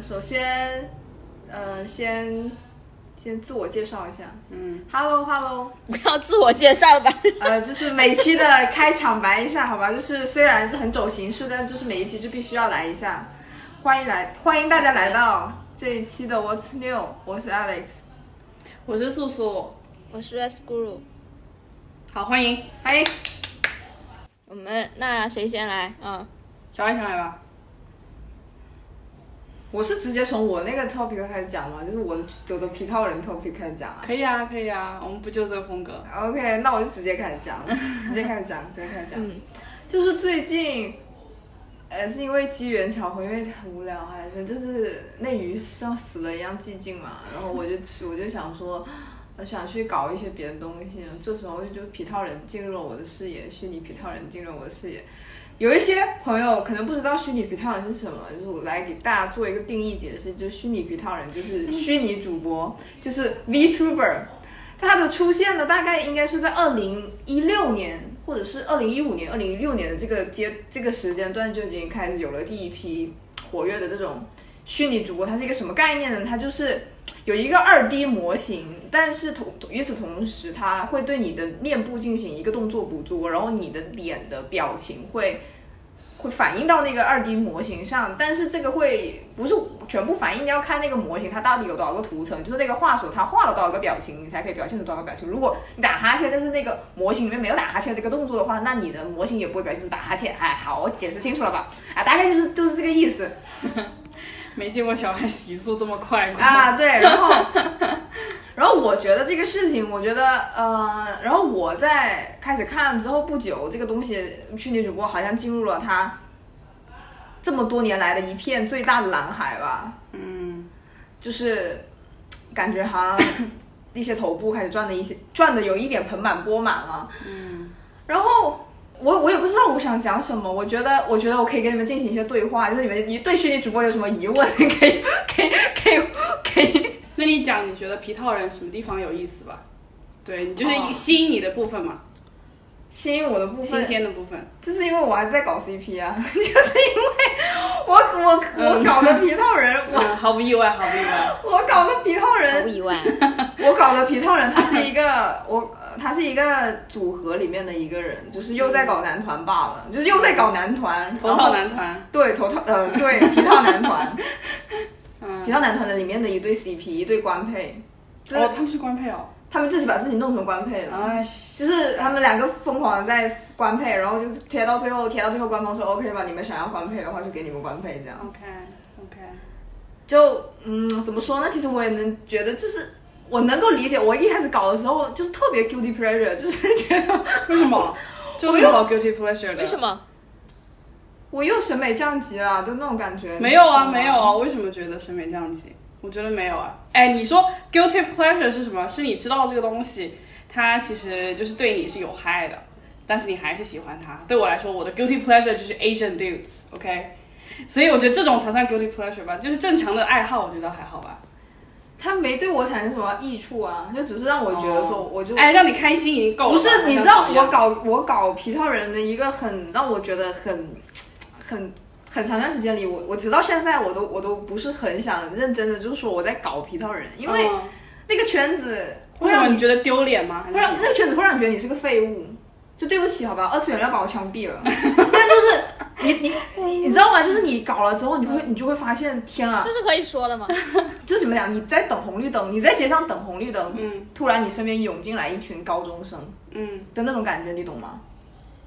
呃，首先，呃，先先自我介绍一下。嗯，Hello Hello，不要自我介绍了吧？呃，就是每期的开场白一下，好吧？就是虽然是很走形式，但就是每一期就必须要来一下。欢迎来，欢迎大家来到这一期的 What's New，我是 Alex，我是素素，我是 Res Guru，好欢迎欢迎。我们那谁先来？嗯，小爱先来吧。我是直接从我那个 topic 开始讲嘛，就是我的我的皮套人 topic 开始讲啊。可以啊，可以啊，我们不就这个风格？OK，那我就直接开始讲，直接开始讲，直接开始讲。嗯就是最近，呃，是因为机缘巧合，因为很无聊，还是就是那鱼像死了一样寂静嘛，然后我就我就想说，我想去搞一些别的东西，这时候就皮套人进入了我的视野，虚拟皮套人进入了我的视野。有一些朋友可能不知道虚拟皮套人是什么，就是我来给大家做一个定义解释，就是虚拟皮套人就是虚拟主播，就是 VTuber。它的出现呢，大概应该是在二零一六年或者是二零一五年、二零一六年的这个阶这个时间段就已经开始有了第一批活跃的这种虚拟主播。它是一个什么概念呢？它就是有一个二 D 模型，但是同与此同时，它会对你的面部进行一个动作捕捉，然后你的脸的表情会会反映到那个二 D 模型上，但是这个会不是全部反映，你要看那个模型它到底有多少个图层，就是那个画手他画了多少个表情，你才可以表现出多少个表情。如果你打哈欠，但是那个模型里面没有打哈欠这个动作的话，那你的模型也不会表现出打哈欠。哎，好，我解释清楚了吧？啊，大概就是就是这个意思。没见过小孩洗漱这么快过。啊，对，然后，然后我觉得这个事情，我觉得呃，然后我在开始看之后不久，这个东西虚拟主播好像进入了他这么多年来的一片最大的蓝海吧，嗯，就是感觉好像一些头部开始赚的一些 赚的有一点盆满钵满了，嗯，然后。我我也不知道我想讲什么，我觉得我觉得我可以跟你们进行一些对话，就是你们你对虚拟主播有什么疑问，可以可以可以可以那你讲你觉得皮套人什么地方有意思吧？对，你就是哦吸引你的部分嘛，吸引我的部分新分，鲜的部分。就是因为我还在搞 CP 啊，就是因为我我我搞的皮套人，我嗯，毫不意外，毫不意外。我搞的皮套毫人不，意外。我搞的皮套人，他是一个我呃他是一个组合里面的一个人，就是又在搞男团罢了，就是又在搞男团，头套男团，对头套呃对皮套男团，嗯，皮套男团的里面的一对 CP 一对官配，就是哦，他们是官配哦。他们自己把自己弄成官配了。哎，就是他们两个疯狂的在官配，然后就贴到最后，贴到最后官方说 OK 吧，你们想要官配的话就给你们官配这样。OK OK，就嗯，怎么说呢？其实我也能觉得，就是我能够理解。我一开始搞的时候就是特别 guilty pleasure，就是觉得为什么？就有什么 guilty pleasure 的？为什？么？我又审美降级了，就那种感觉。没有啊，没有啊，为什么觉得审美降级？我觉得没有啊。哎，你说 guilty pleasure 是什么？是你知道这个东西，它其实就是对你是有害的，但是你还是喜欢它。对我来说，我的 guilty pleasure 就是 Asian dudes，OK？、所以我觉得这种才算 guilty pleasure 吧，就是正常的爱好，我觉得还好吧。他没对我产生什么益处啊，就只是让我觉得说，哦我就哎，让你开心已经够了。不是，你知道我搞我搞皮套人的一个很让我觉得很很很长段时间里，我我直到现在我都我都不是很想认真的就是说我在搞皮套人，因为嗯那个圈子会让你觉得丢脸吗？会让那个圈子会让你觉得你是个废物。就对不起，好吧，二次元要把我枪毙了。但就是你你你你知道吗？就是你搞了之后，你会你就会发现，天啊，这是可以说的吗？就是怎么讲？你在等红绿灯，你在街上等红绿灯，嗯突然你身边涌进来一群高中生嗯的那种感觉，你懂吗？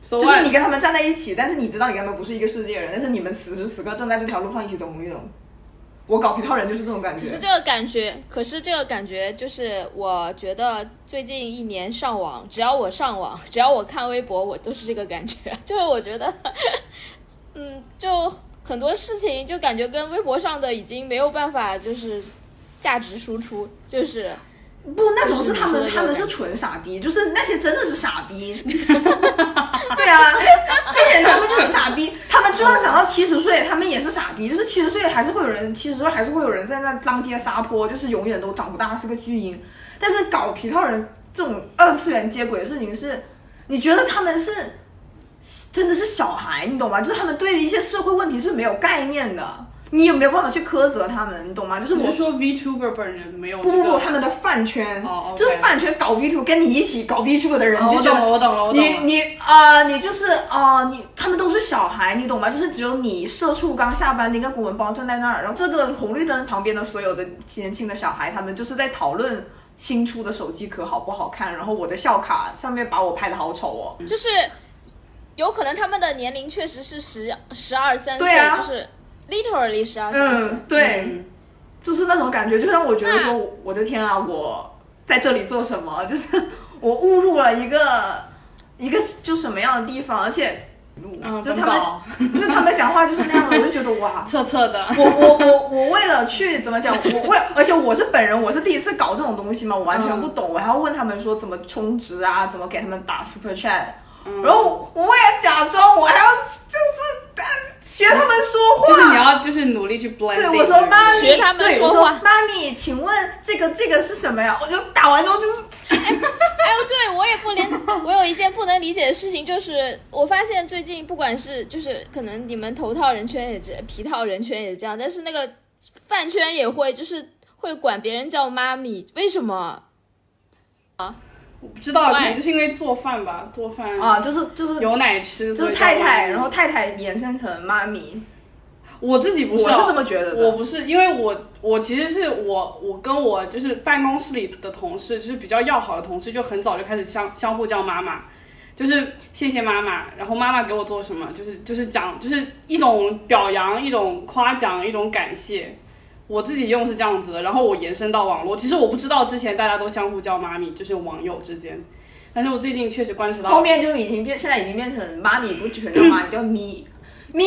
，so 就是你跟他们站在一起，但是你知道你跟他们不是一个世界人，但是你们此时此刻正在这条路上一起等红绿灯。我搞皮套人就是这种感觉可是。这个感觉，可是这个感觉就是，我觉得最近一年上网，只要我上网，只要我看微博，我都是这个感觉。就是我觉得，嗯，就很多事情就感觉跟微博上的已经没有办法，就是价值输出，就是不，那种是他们，他们是纯傻逼，就是那些真的是傻逼。对啊，黑人他们就是傻逼，他们就算长到七十岁，他们也是傻逼，就是七十岁还是会有人，七十岁还是会有人在那当街撒泼，就是永远都长不大，是个巨婴。但是搞皮套人这种二次元接轨的事情是，你觉得他们是真的是小孩，你懂吗？就是他们对一些社会问题是没有概念的。你也没有办法去苛责他们，你懂吗？就是我说 VTuber 本人没有不不不，他们的饭圈，就是饭圈搞 Vtuber，跟你一起搞 V 图的人，哦你就觉得我懂了，我懂了，我懂了。你你啊、你就是啊、你他们都是小孩，你懂吗？就是只有你社畜刚下班，拎个公文包站在那儿，然后这个红绿灯旁边的所有的年轻的小孩，他们就是在讨论新出的手机壳好不好看，然后我的校卡上面把我拍的好丑哦。就是有可能他们的年龄确实是十十二三岁，对啊就是 literally 十二三岁。嗯，对，嗯就是那种感觉，就让我觉得说，我的天啊，我在这里做什么？就是我误入了一个一个就什么样的地方，而且。嗯，就他们就是他们讲话就是那样的，我就觉得哇，测测的，我我我我为了去怎么讲，我为而且我是本人，我是第一次搞这种东西嘛，我完全不懂，我还要问他们说怎么充值啊，怎么给他们打 super chat，、然后我为了假装，我还要就是呃学他们说话，就是你要就是努力去 blend。对我说妈咪，学他们对我说说话妈咪，请问这个这个是什么呀？我就打完之后就是哎呦，对我也不连，我有一件不能理解的事情，就是我发现最近不管是就是可能你们头套人圈也这，皮套人圈也这样，但是那个饭圈也会就是会管别人叫妈咪，为什么？我不知道，可能就是因为做饭吧，做饭啊，就是就是有奶吃，就是太太，然后太太延伸成妈咪，我自己不是哦，我是这么觉得的。我不是，因为我我其实是我我跟我就是办公室里的同事，就是比较要好的同事，就很早就开始相相互叫妈妈，就是谢谢妈妈，然后妈妈给我做什么，就是就是讲就是一种表扬，一种夸奖，一种感谢。我自己用是这样子的，然后我延伸到网络，其实我不知道之前大家都相互叫妈咪，就是网友之间，但是我最近确实观察到，后面就已经变，现在已经变成妈咪，不全叫妈咪，叫咪咪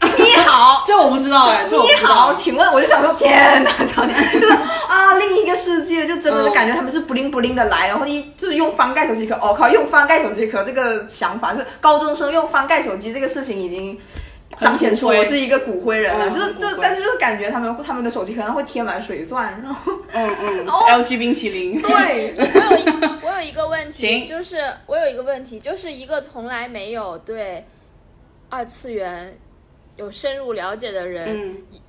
咪好。这我不知道哎，道好，请问我就想说，天哪，操你，就是啊，另一个世界，就真的嗯是感觉他们是不灵不灵的来，然后一就是用翻盖手机壳，哦靠，用翻盖手机壳这个想法，就是高中生用翻盖手机这个事情已经彰显出我是一个骨灰人了，就是就但是就是感觉他们他们的手机可能会贴满水钻，然后嗯。嗯、哦 l g 冰淇淋，对，我有一我有一个问题，请就是我有一个问题，就是一个从来没有对二次元有深入了解的人，嗯。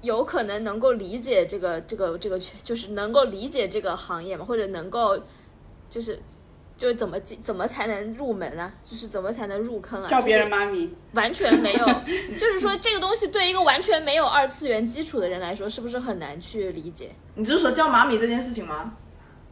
有可能能够理解这个这个这个圈，就是能够理解这个行业嘛，或者能够就是就是怎么进怎么才能入门啊？就是怎么才能入坑啊？叫别人妈咪。完全没有，就是说这个东西对一个完全没有二次元基础的人来说，是不是很难去理解？你就是说叫妈咪这件事情吗？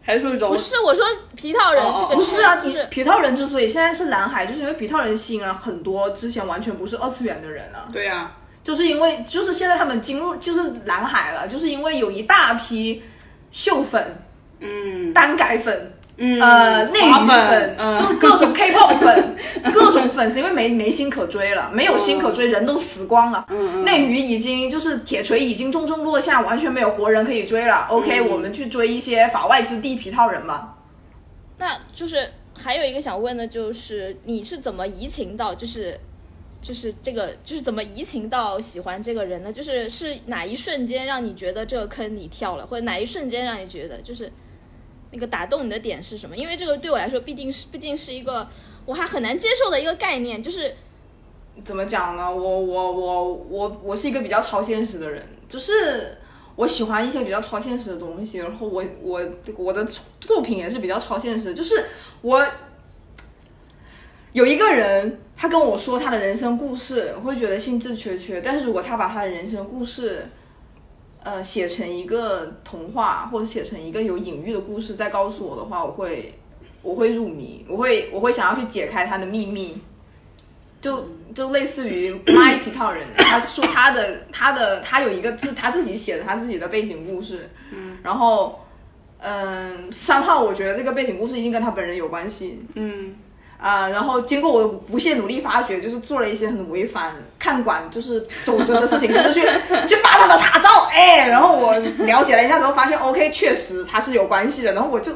还是说一种不是，我说皮套人这个不是啊，就是皮套人之所以现在是蓝海，就是因为皮套人吸引了很多之前完全不是二次元的人啊。对呀、就是因为就是现在他们进入就是蓝海了，就是因为有一大批秀粉、嗯单改粉、嗯，呃内娱粉粉，嗯，就是各种 K-pop 粉，各种粉丝，因为没没心可追了，没有心可追，人都死光了。嗯嗯内娱已经就是铁锤已经重重落下，完全没有活人可以追了。OK，、嗯我们去追一些法外之地皮套人吧。那就是还有一个想问的，就是你是怎么移情到就是就是这个就是怎么移情到喜欢这个人呢？就是是哪一瞬间让你觉得这个坑你跳了，或者哪一瞬间让你觉得就是那个打动你的点是什么？因为这个对我来说，必定是毕竟是一个我还很难接受的一个概念，就是怎么讲呢？我我我我我是一个比较超现实的人，就是我喜欢一些比较超现实的东西，然后我我我的作品也是比较超现实，就是我有一个人，他跟我说他的人生故事，我会觉得兴致缺缺，但是如果他把他的人生故事。呃，写成一个童话，或者写成一个有隐喻的故事，再告诉我的话，我会，我会入迷，我会，我会想要去解开他的秘密。就就类似于卖皮套人，他说他的他的他有一个自他自己写的他自己的背景故事，嗯，然后嗯，三号我觉得这个背景故事一定跟他本人有关系，嗯啊、然后经过我不懈努力发掘，就是做了一些很违反看管就是守则的事情，就是去去扒他的塔照，哎，然后我了解了一下之后，发现 OK 确实他是有关系的，然后我就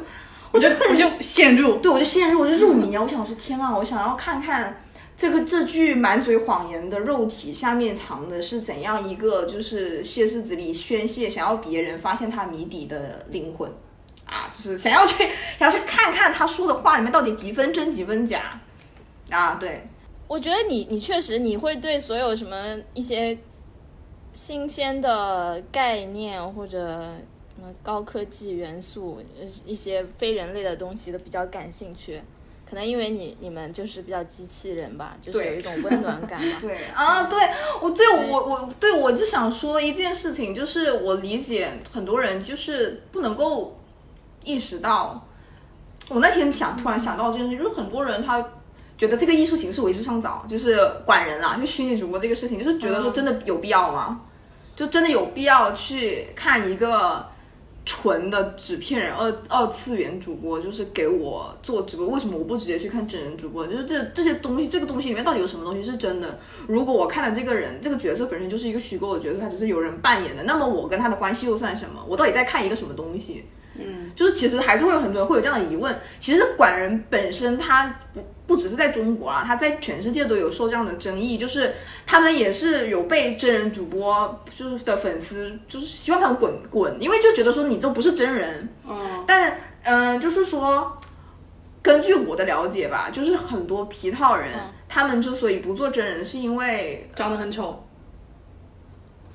我就我就陷入，对，我就陷入，我就入迷啊！我想说，天啊，我想要看看这个这具满嘴谎言的肉体下面藏的是怎样一个，就是歇斯子里宣泄，想要别人发现他谜底的灵魂啊，就是想要去想要去看看他说的话里面到底几分真几分假啊！对，我觉得你你确实你会对所有什么一些新鲜的概念或者什么高科技元素，呃一些非人类的东西都比较感兴趣。可能因为你你们就是比较机器人吧，就是有一种温暖感吧。对啊，对我对我我对我就想说一件事情，就是我理解很多人就是不能够意识到，我那天想突然想到这件事，就是很多人他觉得这个艺术形式为时尚早，就是管人啦，就虚拟主播这个事情，就是觉得说真的有必要吗？就真的有必要去看一个纯的纸片人二二次元主播，就是给我做直播，为什么我不直接去看真人主播？就是这这些东西，这个东西里面到底有什么东西是真的？如果我看了这个人，这个角色本身就是一个虚构的角色，他只是有人扮演的，那么我跟他的关系又算什么？我到底在看一个什么东西？嗯，就是其实还是会有很多人会有这样的疑问。其实管人本身他不不只是在中国啊，他在全世界都有受这样的争议，就是他们也是有被真人主播就是的粉丝就是希望他们滚滚，因为就觉得说你都不是真人，嗯，但嗯、呃就是说，根据我的了解吧，就是很多皮套人、嗯。他们之所以不做真人，是因为长得很丑，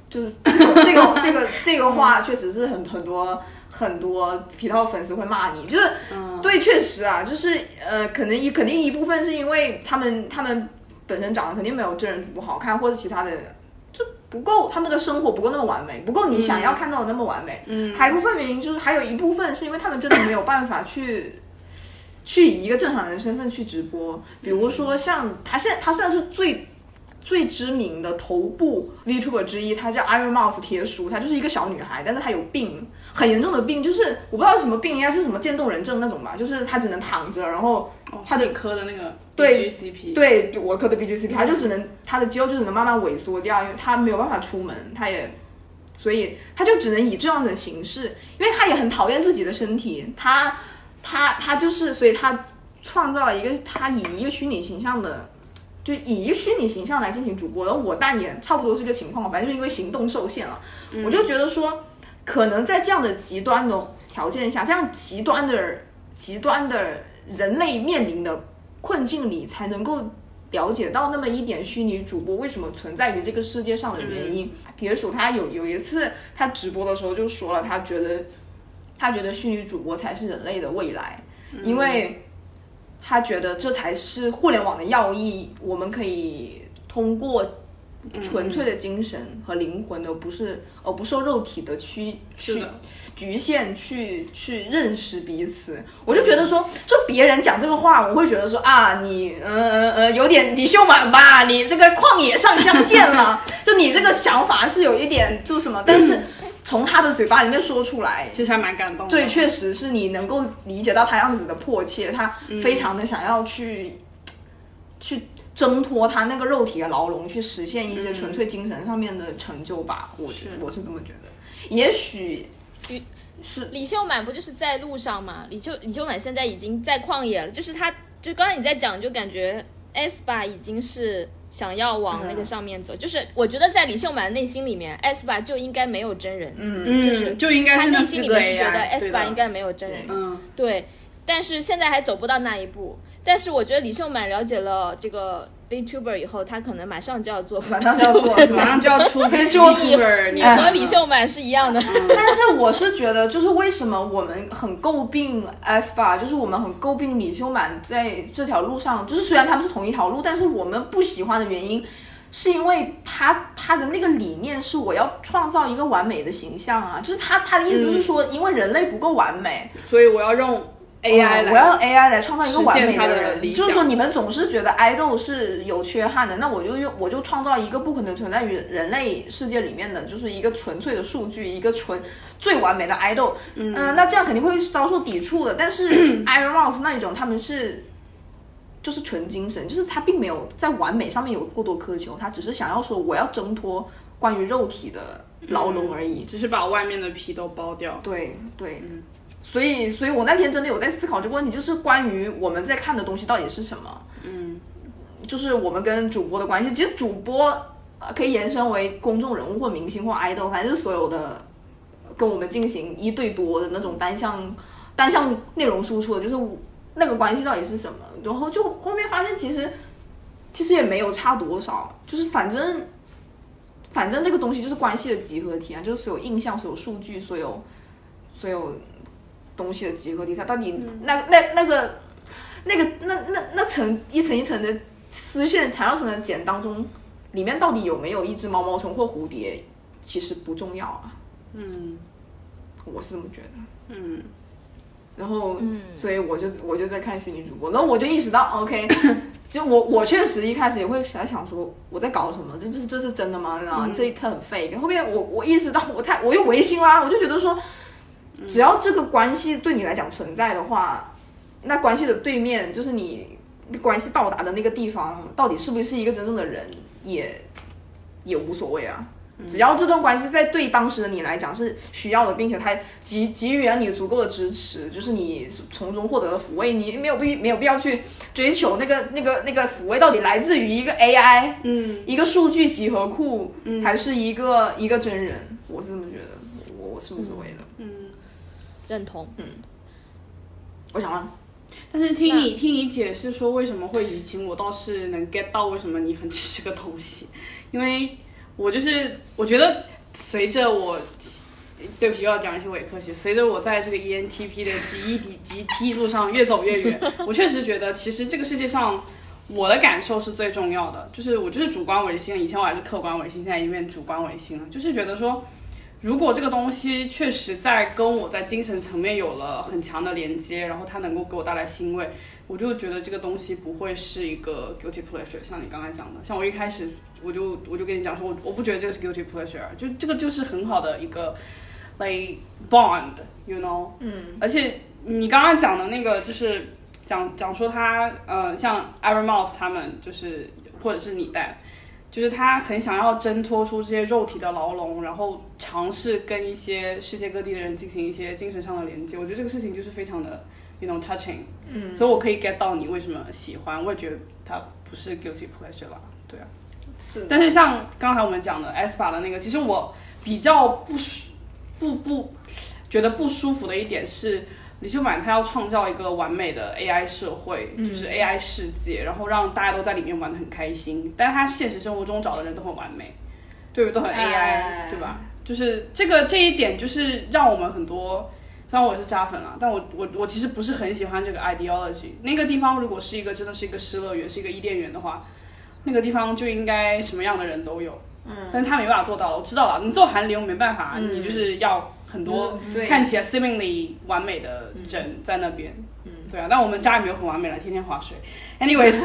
就是这个这个这个这个话确实是很很多很多皮套粉丝会骂你，就是、嗯对，确实啊，就是呃，可能一肯定一部分是因为他们他们本身长得肯定没有真人主播好看，或者其他的就不够，他们的生活不够那么完美，不够你想要看到的那么完美。嗯，还部分原因就是还有一部分是因为他们真的没有办法去。去以一个正常人身份去直播，比如说像他现在他算是最最知名的头部 VTuber 之一，他叫 Iron Mouse 铁鼠，她就是一个小女孩，但是她有病，很严重的病，就是我不知道什么病，应该是什么渐冻人症那种吧，就是他只能躺着，然后哦，他的是你磕的那个对对我磕的 BGCP，他就只能他的肌肉就只能慢慢萎缩掉，因为他没有办法出门，他也。所以他就只能以这样的形式，因为他也很讨厌自己的身体，他他他就是，所以他创造了一个他以一个虚拟形象的，就以一个虚拟形象来进行主播。然后我扮演差不多是个情况吧，反正就是因为行动受限了，我就觉得说，可能在这样的极端的条件下，这样极端的极端的人类面临的困境里，才能够了解到那么一点虚拟主播为什么存在于这个世界上的原因。铁鼠他有有一次他直播的时候就说了，他觉得他觉得虚拟主播才是人类的未来，因为他觉得这才是互联网的要义，我们可以通过。纯粹的精神和灵魂，的不是哦不受肉体的驱驱是的，局限去去认识彼此。我就觉得说，就别人讲这个话，我会觉得说啊，你呃呃呃有点李秀满吧，你这个旷野上相见了，就你这个想法是有一点就什么，但是从他的嘴巴里面说出来。其实还蛮感动的。对，确实是你能够理解到他样子的迫切，他非常的想要去、去挣脱他那个肉体的牢笼，去实现一些纯粹精神上面的成就吧。我是我是这么觉得。也许是李秀满不就是在路上吗？李秀李秀满现在已经在旷野了，就是他，就刚才你在讲，就感觉 S 吧已经是想要往那个上面走，就是我觉得在李秀满内心里面，S 吧就应该没有真人，嗯嗯，就是就应该他是那四个内心里面是觉得 S 吧应该没有真人，嗯，对，但是现在还走不到那一步。但是我觉得李秀满了解了这个 VTuber 以后，他可能马上就要做，马上就要做，马上就要出可以说 YouTuber，你和李秀满是一样的。但是我是觉得，就是为什么我们很诟病 S 吧，就是我们很诟病李秀满在这条路上，就是虽然他们是同一条路，但是我们不喜欢的原因，是因为他他的那个理念是我要创造一个完美的形象啊，就是他他的意思是说，因为人类不够完美，所以我要用 AI 我要 AI 来创造一个完美的人，理就是说你们总是觉得爱豆是有缺憾的，那我就用我就创造一个不可能存在于人类世界里面的，就是一个纯粹的数据，一个纯最完美的爱豆。嗯、那这样肯定会遭受抵触的。但是 Iron Mouse 那一种，他们是。就是纯精神，就是他并没有在完美上面有过多苛求，他只是想要说我要挣脱关于肉体的牢笼而已。只是把外面的皮都剥掉。对对，所以所以我那天真的有在思考这个问题，就是关于我们在看的东西到底是什么。嗯，就是我们跟主播的关系，其实主播呃可以延伸为公众人物或明星或 idol，反正就是所有的跟我们进行一对多的那种单向单向内容输出的，就是那个关系到底是什么？然后就后面发现其实其实也没有差多少，就是反正反正这个东西就是关系的集合体啊，就是所有印象、所有数据、所有所有东西的集合体。它到底那那那个那个那那那层一层一层的丝线缠绕成的茧当中，里面到底有没有一只毛毛虫或蝴蝶，其实不重要啊。嗯我是这么觉得。嗯然后，嗯所以我就我就在看虚拟主播，然后我就意识到，OK，就我我确实一开始也会在想说我在搞什么，这这这是真的吗？然后这一刻很 fake。后面我我意识到我太我又违心啦，我就觉得说，只要这个关系对你来讲存在的话，那关系的对面就是你关系到达的那个地方，到底是不是一个真正的人，也也无所谓啊。只要这段关系在对当时的你来讲是需要的，并且他给给予了你足够的支持，就是你从中获得了抚慰，你没有必没有必要去追求那个那个那个抚慰到底来自于一个 AI，嗯一个数据集合库，还是一个一个真人？我是这么觉得，我我是无所谓的。嗯。认同。嗯我想问，但是听你听你解释说为什么会移情，我倒是能 get 到为什么你很吃这个东西，因为我就是我觉得随着我，对不起又要讲一些伪科学，随着我在这个 E ENTP 的极一底极梯路上越走越远，我确实觉得其实这个世界上我的感受是最重要的，就是我就是主观唯心，以前我还是客观唯心，现在已经变主观唯心了，就是觉得说。如果这个东西确实在跟我在精神层面有了很强的连接，然后它能够给我带来欣慰，我就觉得这个东西不会是一个 guilty pleasure。像你刚才讲的，像我一开始我就我就跟你讲说，我我不觉得这个是 guilty pleasure，就这个就是很好的一个 like bond，you know。嗯。而且你刚刚讲的那个就是讲讲说他呃，像 Evermouth 他们就是或者是你带。就是他很想要挣脱出这些肉体的牢笼，然后尝试跟一些世界各地的人进行一些精神上的连接。我觉得这个事情就是非常的，you know touching。嗯，所以我可以 get 到你为什么喜欢，我也觉得它不是 guilty pleasure 吧，对啊。是但是像刚才我们讲的 spa 的那个，其实我比较不舒不不觉得不舒服的一点是，李秀满他要创造一个完美的 AI 社会，就是 AI 世界，然后让大家都在里面玩的很开心。但是他现实生活中找的人都很完美，对不对？都很 AI，、哎对吧？就是这个这一点，就是让我们很多。虽然我也是渣粉啦，但我我我其实不是很喜欢这个 ideology。那个地方如果是一个真的是一个失乐园，是一个伊甸园的话，那个地方就应该什么样的人都有。嗯，但是他没办法做到了，我知道了。你做韩流没办法，你就是要很多看起来 seemingly 完美的人在那边。嗯，对啊，但我们家也没有很完美了，天天划水。Anyways，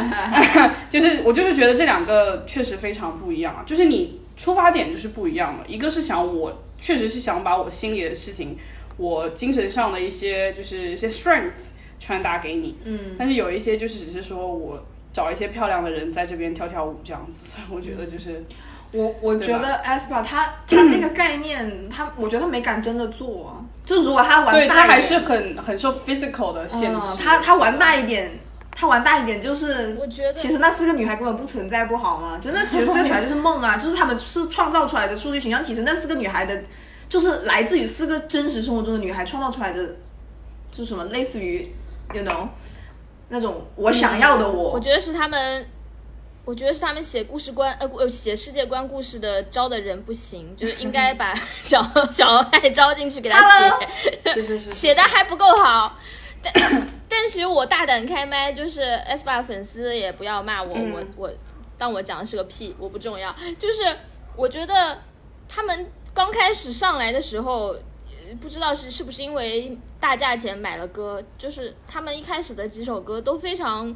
就是我就是觉得这两个确实非常不一样啊，就是你出发点就是不一样了。一个是想我确实是想把我心里的事情，我精神上的一些就是一些 strength 传达给你，嗯，但是有一些就是只是说我找一些漂亮的人在这边跳跳舞这样子，所以我觉得就是我我觉得 aespa 他他那个概念，他我觉得他没敢真的做啊。就如果他玩对他还是很很受 physical 的限嗯制，他他玩大一点，他玩大一点就是我觉得其实那四个女孩根本不存在，不好吗？就那其实四个女孩就是梦啊，就是她们是创造出来的数据形象。其实那四个女孩的，就是来自于四个真实生活中的女孩创造出来的，就是什么类似于，you know，那种我想要的我。我觉得是他们，我觉得是他们写故事观，呃，呃写世界观故事的招的人不行，就是应该把 小小爱招进去给他 写，是是是，写的还不够好。但 但其实我大胆开麦，就是 S 八粉丝也不要骂我，嗯我我当我讲的是个屁，我不重要。就是我觉得他们刚开始上来的时候，呃不知道是是不是因为大价钱买了歌，就是他们一开始的几首歌都非常。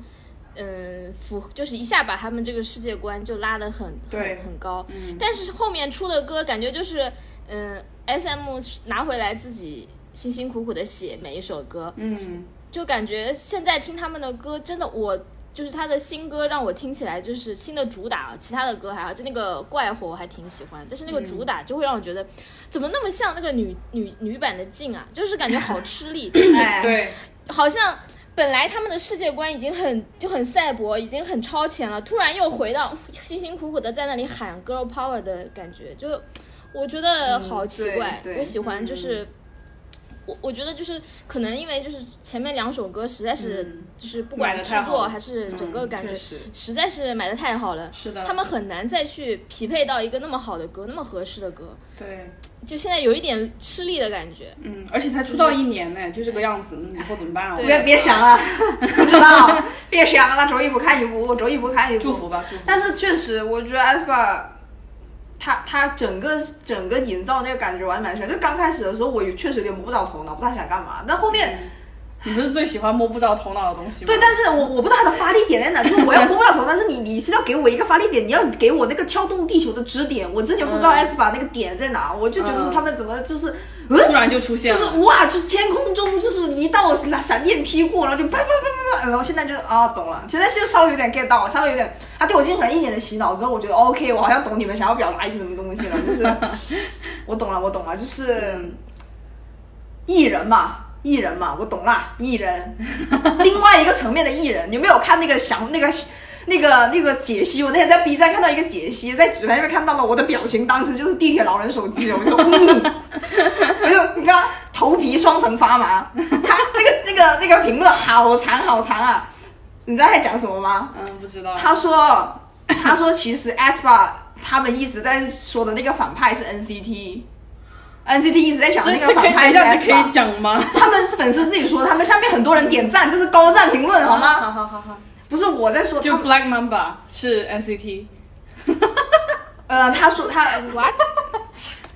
嗯，符就是一下把他们这个世界观就拉得很很很高，但是后面出的歌感觉就是，嗯，S M 拿回来自己辛辛苦苦的写每一首歌，嗯，就感觉现在听他们的歌，真的我就是他的新歌让我听起来就是新的主打，其他的歌还好，就那个怪火我还挺喜欢，但是那个主打就会让我觉得怎么那么像那个女女女版的静啊，就是感觉好吃力，哎，对，好像本来他们的世界观已经很就很赛博，已经很超前了，突然又回到 辛辛苦苦的在那里喊 girl power 的感觉，就我觉得好奇怪。我喜欢就是我我觉得就是可能因为就是前面两首歌实在是嗯就是不管制作还是整个嗯感觉实实在是买的太好了，是的，他们很难再去匹配到一个那么好的歌，那么合适的歌，对，就现在有一点吃力的感觉。嗯，而且才出道一年呢，就这个样子，嗯以后怎么办啊？对别别想了，不知道，别想了，走一步看一步，走一步看一步。祝福吧，祝福。但是确实，我觉得 aespa，他他整个整个营造那个感觉完全蛮全。就刚开始的时候，我确实有点摸不着头脑，不太想干嘛。但后面，你不是最喜欢摸不着头脑的东西吗？对，但是我我不知道它的发力点在哪，就是我要摸不着头，但是你你是要给我一个发力点，你要给我那个敲动地球的支点。我之前不知道嗯 aespa 那个点在哪，我就觉得他们怎么就是。突然就出现了，就是哇，就是天空中就是一道闪电劈过，然后就啪啪啪啪啪，然后现在就是啊懂了，现在是稍微有点 get 到，稍微有点，他对我进行了一年的洗脑之后，我觉得 OK，我好像懂你们想要表达一些什么东西了，就是 我懂了，我懂了，就是艺人嘛。艺人嘛，我懂啦，艺人，另外一个层面的艺人，你有没有看那个想那个那个那个解析？我那天在 B 站看到一个解析，在纸牌上面看到了我的表情，当时就是地铁老人手机的，我就说 嗯，我就你看头皮双层发麻，他那个那个那个评论好长好长啊，你知道他讲什么吗？嗯，不知道。他说他说其实 aespa 他们一直在说的那个反派是 NCT。NCT 一直在讲那个反派可以讲吗？他们粉丝自己说，他们下面很多人点赞，这是高赞评论，好吗？好好好好，不是我在说，就 Black Mamba 是 NCT，呃，他说他 What？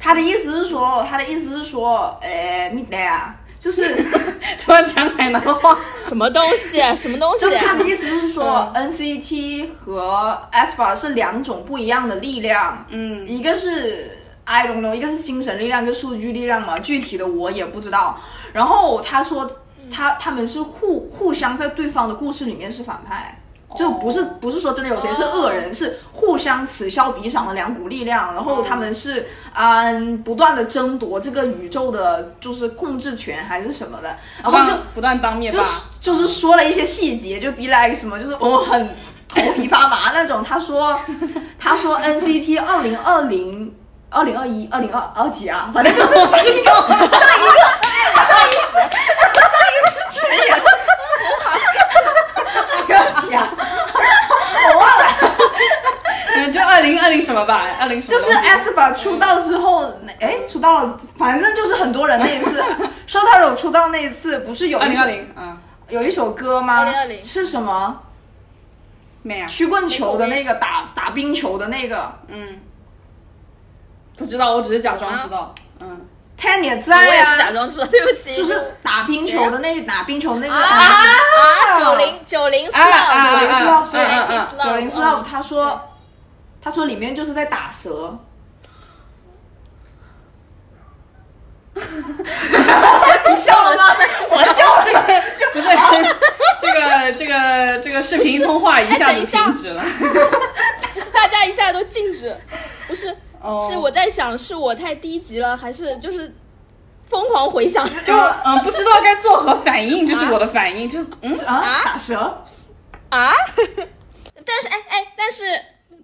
他的意思是说，他的意思是说，呃，米代啊，就是 突然讲海南话。什么东西啊？什么东西就是他啊？的意思是说、n c t 和 aespa 是两种不一样的力量，嗯，一个是 I don't know，一个是精神力量，一个数据力量嘛，具体的我也不知道。然后他说他他们是互互相在对方的故事里面是反派。就不是不是说真的有谁是恶人，是互相此消彼长的两股力量，然后他们是嗯不断的争夺这个宇宙的，就是控制权还是什么的，然后就不断当灭霸就。是就是说了一些细节，就 be like 什么，就是我很头皮发麻那种。他说，他说 NCT 二零二零、二零二一、二零二二几啊，反正就是上一个上一个上一次上一次群演，二几啊，我忘了，嗯，就二零二零什么吧，二零就是东西。aespa 出道之后，哎，出道了，反正就是很多人那一次。S h o t a r o 出道那一次，不是有一首二零二零，嗯，有一首歌吗？2020是什么？没啊，曲棍球的那个打打冰球的那个。嗯，不知道，我只是假装知道，嗯也我在也是假啊，装知道，对不起。就是打冰球的那打冰球那个啊啊！九零九零四啊啊九零啊啊四对嗯嗯 Kiss 嗯 Love，九零四 love，他说他说里面就是在打蛇。你笑了吗？我笑了。不是，这个这个这个视频通话一下子停止了，就是大家一下都静止，不是，哦是我在想是我太低级了，还是就是疯狂回想？就嗯不知道该作何反应，就是我的反应，就嗯啊，打蛇。啊！但是哎哎，但是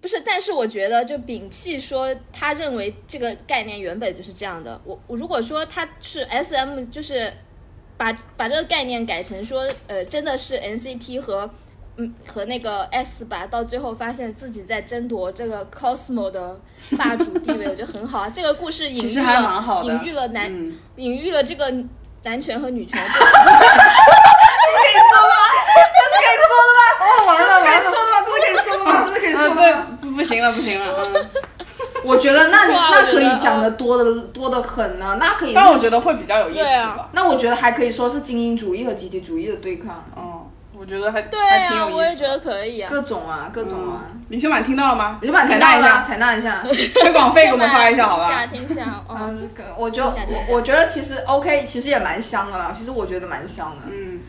不是？但是我觉得，就摒弃说他认为这个概念原本就是这样的。我我如果说他是 S M，就是把把这个概念改成说，呃，真的是 N C T 和嗯和那个 S 吧，到最后发现自己在争夺这个 Cosmo 的霸主地位，我觉得很好啊。这个故事隐喻其实还蛮好了的，隐喻了男、嗯隐喻了这个男权和女权。这是可以说吗？这是可以说的吗？哦，完了，完了，说的吗？这是可以说的吗？这是可以说嗯，的吗？对，不不行了，不行了，嗯，我觉得那那可以讲的多的多的很呢，那可以是。但我觉得会比较有意思吧，那我觉得还可以说是精英主义和集体主义的对抗，哦，我觉得还对还挺啊，有意思，我也觉得可以啊。各种啊，各种啊。李秀满听到了吗？你就把它采？纳一下，采纳一下。推广费给我们发一下，好吧？听下，嗯，嗯，我觉得听一下听一下我我觉得其实 OK，其实也蛮香的啦。其实我觉得蛮香的。嗯，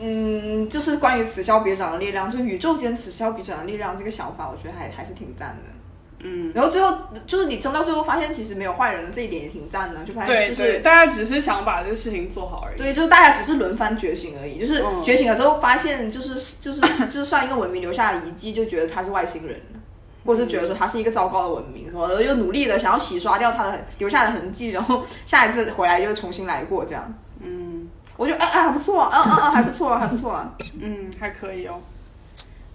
嗯，就是关于此消彼长的力量，就宇宙间此消彼长的力量这个想法，我觉得还还是挺赞的。嗯，然后最后就是你争到最后发现其实没有坏人的这一点也挺赞的，就发现对对，就是大家只是想把这个事情做好而已。对，就是大家只是轮番觉醒而已，就是嗯觉醒了之后发现就是就是 就是上一个文明留下的遗迹，就觉得他是外星人，或者是觉得说他是一个糟糕的文明，什么的，又努力的想要洗刷掉他的留下的痕迹，然后下一次回来就重新来过这样。嗯我觉得啊啊还不错，啊啊啊还不错，还不错。嗯，还可以哦。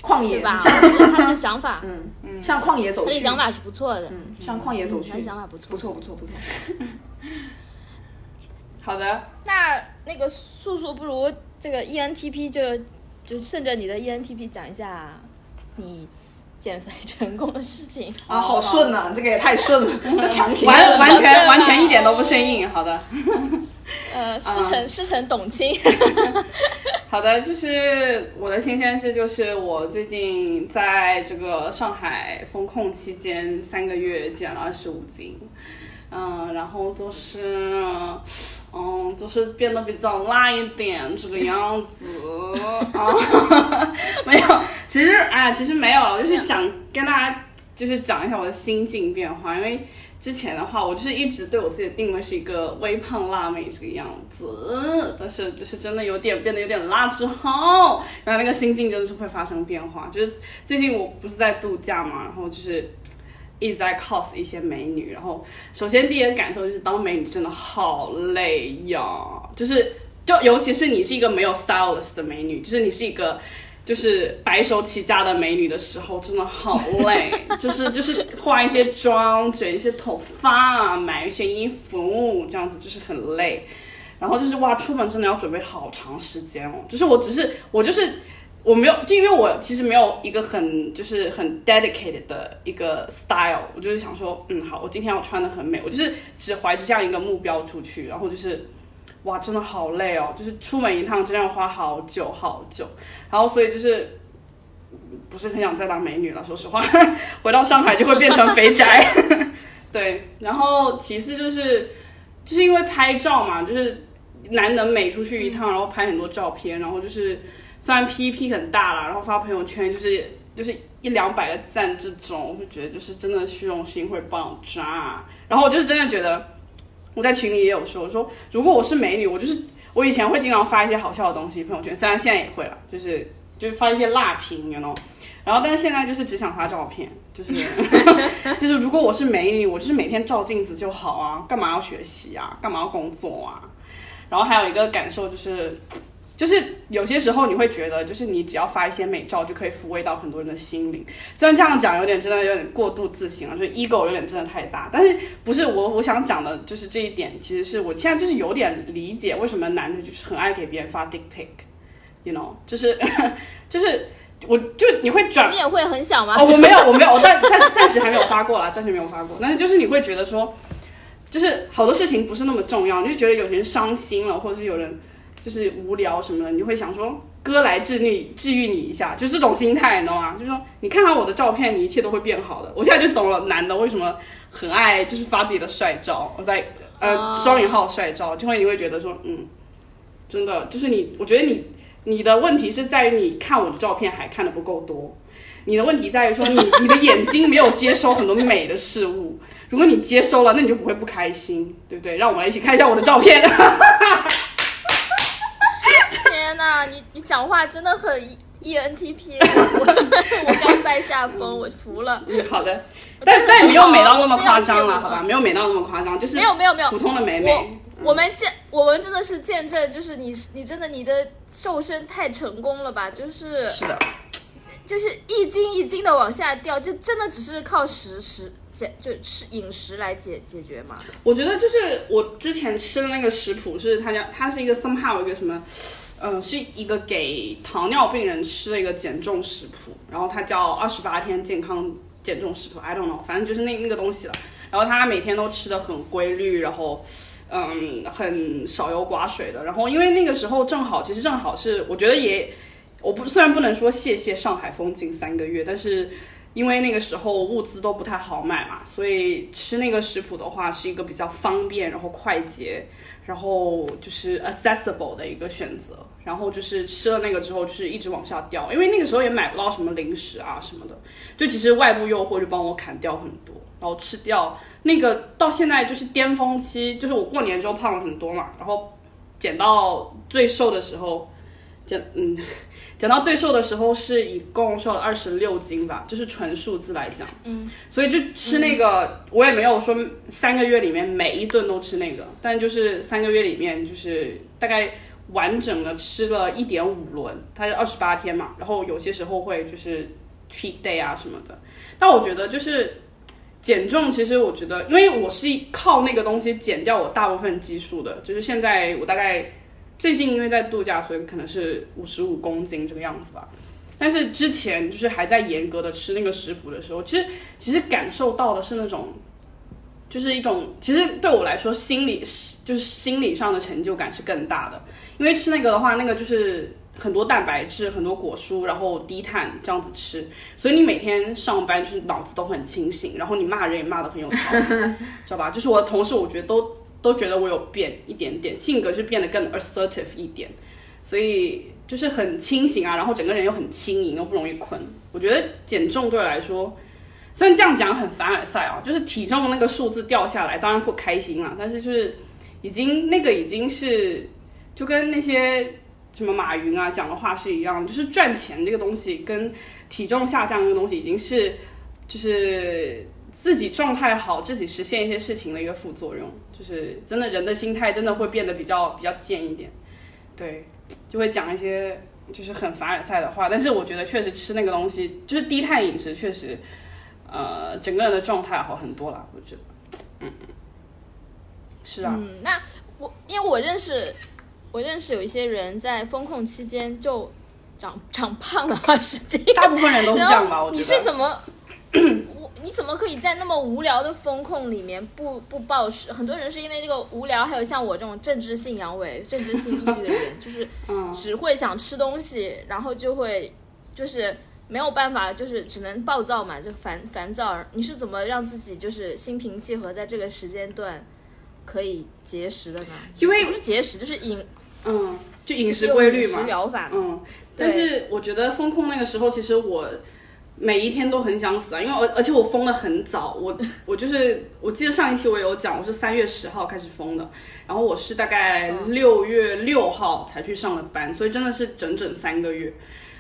旷野对吧？像我觉得他的想法，嗯向旷野走去，他的想法是不错的，嗯向旷野走去。他的，想法不错。不。错不错不错。好的，那那个素素，不如这个 E ENTP 就就顺着你的 E ENTP 讲一下你减肥成功的事情。啊，好顺啊，这个也太顺了，那强行完完全完全一点都不生硬。好的，呃，师承师承董卿，好的，就是我的新鲜事，就是我最近在这个上海封控期间三个月减了二十五斤，嗯，然后就是，嗯，就是变得比较辣一点这个样子 啊，没有，其实哎，其实没有，我就是想跟大家就是讲一下我的心境变化，因为。之前的话，我就是一直对我自己的定位是一个微胖辣妹这个样子，但是就是真的有点变得有点辣之后，然后那个心境真的是会发生变化。就是最近我不是在度假嘛，然后就是一直在 cos 一些美女，然后首先第一个感受就是当美女真的好累呀，就是就尤其是你是一个没有 stylist 的美女，就是你是一个。就是白手起家的美女的时候，真的好累，就是就是化一些妆，卷一些头发，买一些衣服，这样子就是很累。然后就是哇，出门真的要准备好长时间哦。就是我只是我就是我没有，就因为我其实没有一个很就是很 dedicated 的一个 style，我就是想说，嗯，好，我今天要穿的很美，我就是只怀着这样一个目标出去，然后就是。哇，真的好累哦！就是出门一趟真的要花好久好久，然后所以就是不是很想再当美女了。说实话，回到上海就会变成肥宅。对，然后其次就是就是因为拍照嘛，就是难得美出去一趟，然后拍很多照片，然后就是虽然 P P 很大啦，然后发朋友圈就是就是一两百个赞这种，我就觉得就是真的虚荣心会爆炸。然后我就是真的觉得。我在群里也有说，我说如果我是美女，我就是我以前会经常发一些好笑的东西朋友圈，虽然现在也会了，就是就是发一些辣评，you know，然后但是现在就是只想发照片，就是 就是如果我是美女，我就是每天照镜子就好啊，干嘛要学习啊，干嘛要工作啊？然后还有一个感受就是。就是有些时候你会觉得，就是你只要发一些美照就可以抚慰到很多人的心灵。虽然这样讲有点真的有点过度自信了，就是 ego 有点真的太大。但是不是我我想讲的就是这一点，其实是我现在就是有点理解为什么男的就是很爱给别人发 dick pic，you know，就是 就是我就你会转你也会很想吗？哦，我没有，我没有，我暂暂暂时还没有发过啦，暂时没有发过。但是就是你会觉得说，就是好多事情不是那么重要，你就觉得有些人伤心了，或者是有人就是无聊什么的，你就会想说哥来治愈治愈你一下，就这种心态，你知道吗？就是说你看看我的照片，你一切都会变好的。我现在就懂了，男的为什么很爱就是发自己的帅照，我在呃哦双引号帅照，就会你会觉得说，嗯，真的就是你，我觉得你你的问题是在于你看我的照片还看的不够多。你的问题在于说你你的眼睛没有接收很多美的事物，如果你接收了，那你就不会不开心，对不对？让我们来一起看一下我的照片。讲话真的很 E ENTP，我我甘拜下风，我服了。嗯，好的，但但但没有美到那么夸张了，好吧？没有美到那么夸张，就是没有没有没有普通的美美。我我们见我们真的是见证，就是你你真的你的瘦身太成功了吧？就是是的，就是一斤一斤的往下掉，就真的只是靠食食解就吃饮食来解解决吗？我觉得就是我之前吃的那个食谱是他家它是一个 somehow 一个什么，嗯、是一个给糖尿病人吃的一个减重食谱，然后它叫二十八天健康减重食谱，I don't know，反正就是那那个东西了。然后他每天都吃的很规律，然后。嗯，很少油寡水的。然后因为那个时候正好，其实正好是我觉得也，我不虽然不能说谢谢上海封禁三个月，但是因为那个时候物资都不太好买嘛，所以吃那个食谱的话是一个比较方便，然后快捷，然后就是 accessible 的一个选择。然后就是吃了那个之后，就是一直往下掉，因为那个时候也买不到什么零食啊什么的，就其实外部诱惑就帮我砍掉很多，然后吃掉那个到现在就是巅峰期，就是我过年之后胖了很多嘛，然后减到最瘦的时候，减嗯。减到最瘦的时候是一共瘦了二十六斤吧，就是纯数字来讲，嗯，所以就吃那个，我也没有说三个月里面每一顿都吃那个，但就是三个月里面就是大概完整的吃了一点五轮，它是二十八天嘛，然后有些时候会就是 cheat day 啊什么的。但我觉得就是减重，其实我觉得，因为我是靠那个东西减掉我大部分基数的，就是现在我大概最近因为在度假，所以可能是五十五公斤这个样子吧。但是之前就是还在严格的吃那个食谱的时候，其实其实感受到的是那种，就是一种其实对我来说心理就是心理上的成就感是更大的，因为吃那个的话，那个就是很多蛋白质、很多果蔬，然后低碳这样子吃，所以你每天上班就是脑子都很清醒，然后你骂人也骂得很有条理，知道吧？就是我的同事，我觉得都都觉得我有变一点点，性格是变得更 assertive 一点，所以。就是很清醒啊，然后整个人又很轻盈，又不容易困。我觉得减重对我来说，虽然这样讲很凡尔赛啊，就是体重那个数字掉下来，当然会开心啊。但是就是已经那个已经是就跟那些什么马云啊讲的话是一样，就是赚钱这个东西跟体重下降这个东西已经是就是自己状态好，自己实现一些事情的一个副作用。就是真的人的心态真的会变得比较比较贱一点，对。就会讲一些就是很凡尔赛的话，但是我觉得确实吃那个东西，就是低碳饮食，确实，呃，整个人的状态好很多了。我觉得，嗯，是啊。嗯，那我因为我认识，我认识有一些人在风控期间就长长胖了二十斤，大部分人都是这样吧？你是怎么？我你怎么可以在那么无聊的风控里面不不暴食？很多人是因为这个无聊，还有像我这种政治性阳痿、政治性抑郁的人，就是只会想吃东西，然后就会就是没有办法，就是只能暴躁嘛，就烦烦躁。你是怎么让自己就是心平气和，在这个时间段可以节食的呢？因为不是节食，就是饮，嗯，就饮食规律嘛，疗法。嗯，但是我觉得风控那个时候，其实我。每一天都很想死啊，因为而而且我封的很早，我我就是我记得上一期我有讲，我是三月十号开始封的，然后我是大概六月六号才去上的班，所以真的是整整三个月。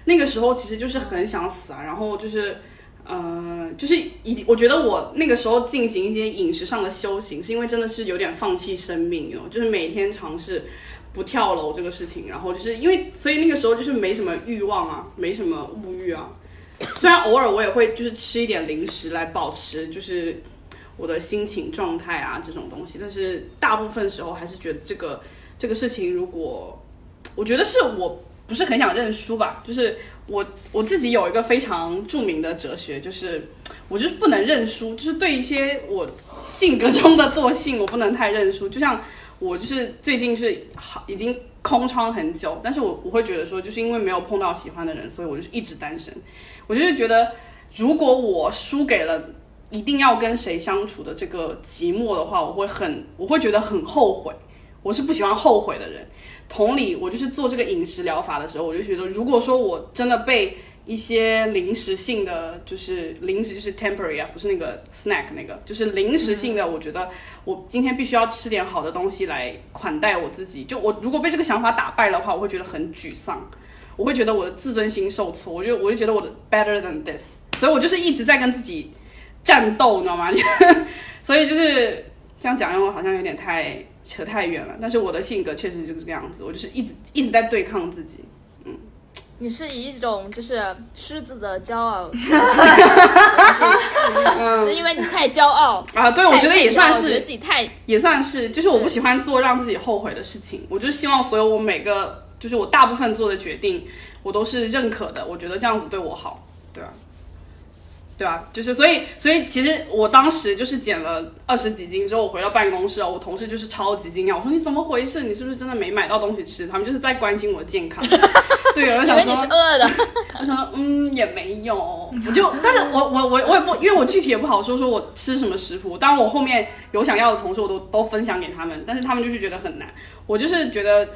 那个时候其实就是很想死啊，然后就是，呃，就是已我觉得我那个时候进行一些饮食上的修行，是因为真的是有点放弃生命哦，就是每天尝试不跳楼这个事情，然后就是因为所以那个时候就是没什么欲望啊，没什么物欲啊。虽然偶尔我也会就是吃一点零食来保持就是我的心情状态啊这种东西，但是大部分时候还是觉得这个这个事情，如果我觉得是我不是很想认输吧，就是我我自己有一个非常著名的哲学，就是我就是不能认输，就是对一些我性格中的惰性，我不能太认输。就像我就是最近是好已经空窗很久，但是我我会觉得说，就是因为没有碰到喜欢的人，所以我就是一直单身。我就是觉得，如果我输给了一定要跟谁相处的这个寂寞的话，我会很，我会觉得很后悔。我是不喜欢后悔的人。同理，我就是做这个饮食疗法的时候，我就觉得，如果说我真的被一些临时性的，就是临时就是 temporary 啊，不是那个 snack 那个，就是临时性的，我觉得我今天必须要吃点好的东西来款待我自己。就我如果被这个想法打败的话，我会觉得很沮丧。我会觉得我的自尊心受挫，我就我就觉得我的 better than this，所以我就是一直在跟自己战斗，你知道吗？所以就是这样讲，我好像有点太扯太远了。但是我的性格确实就是这个样子，我就是一直一直在对抗自己。嗯，你是以一种就是狮子的骄傲，是因为你太骄傲啊？对，我觉得也算是，觉得自己太也算是，就是我不喜欢做让自己后悔的事情，我就希望所有我每个。就是我大部分做的决定，我都是认可的。我觉得这样子对我好，对吧？就是所以，所以其实我当时就是减了二十几斤之后，我回到办公室啊，我同事就是超级惊讶，我说你怎么回事？你是不是真的没买到东西吃？他们就是在关心我的健康。对，我想说你是饿的。我想说，嗯，也没有，我就，但是我我我我也不，因为我具体也不好说，说我吃什么食谱。当然，我后面有想要的同事，我都都分享给他们，但是他们就是觉得很难。我就是觉得。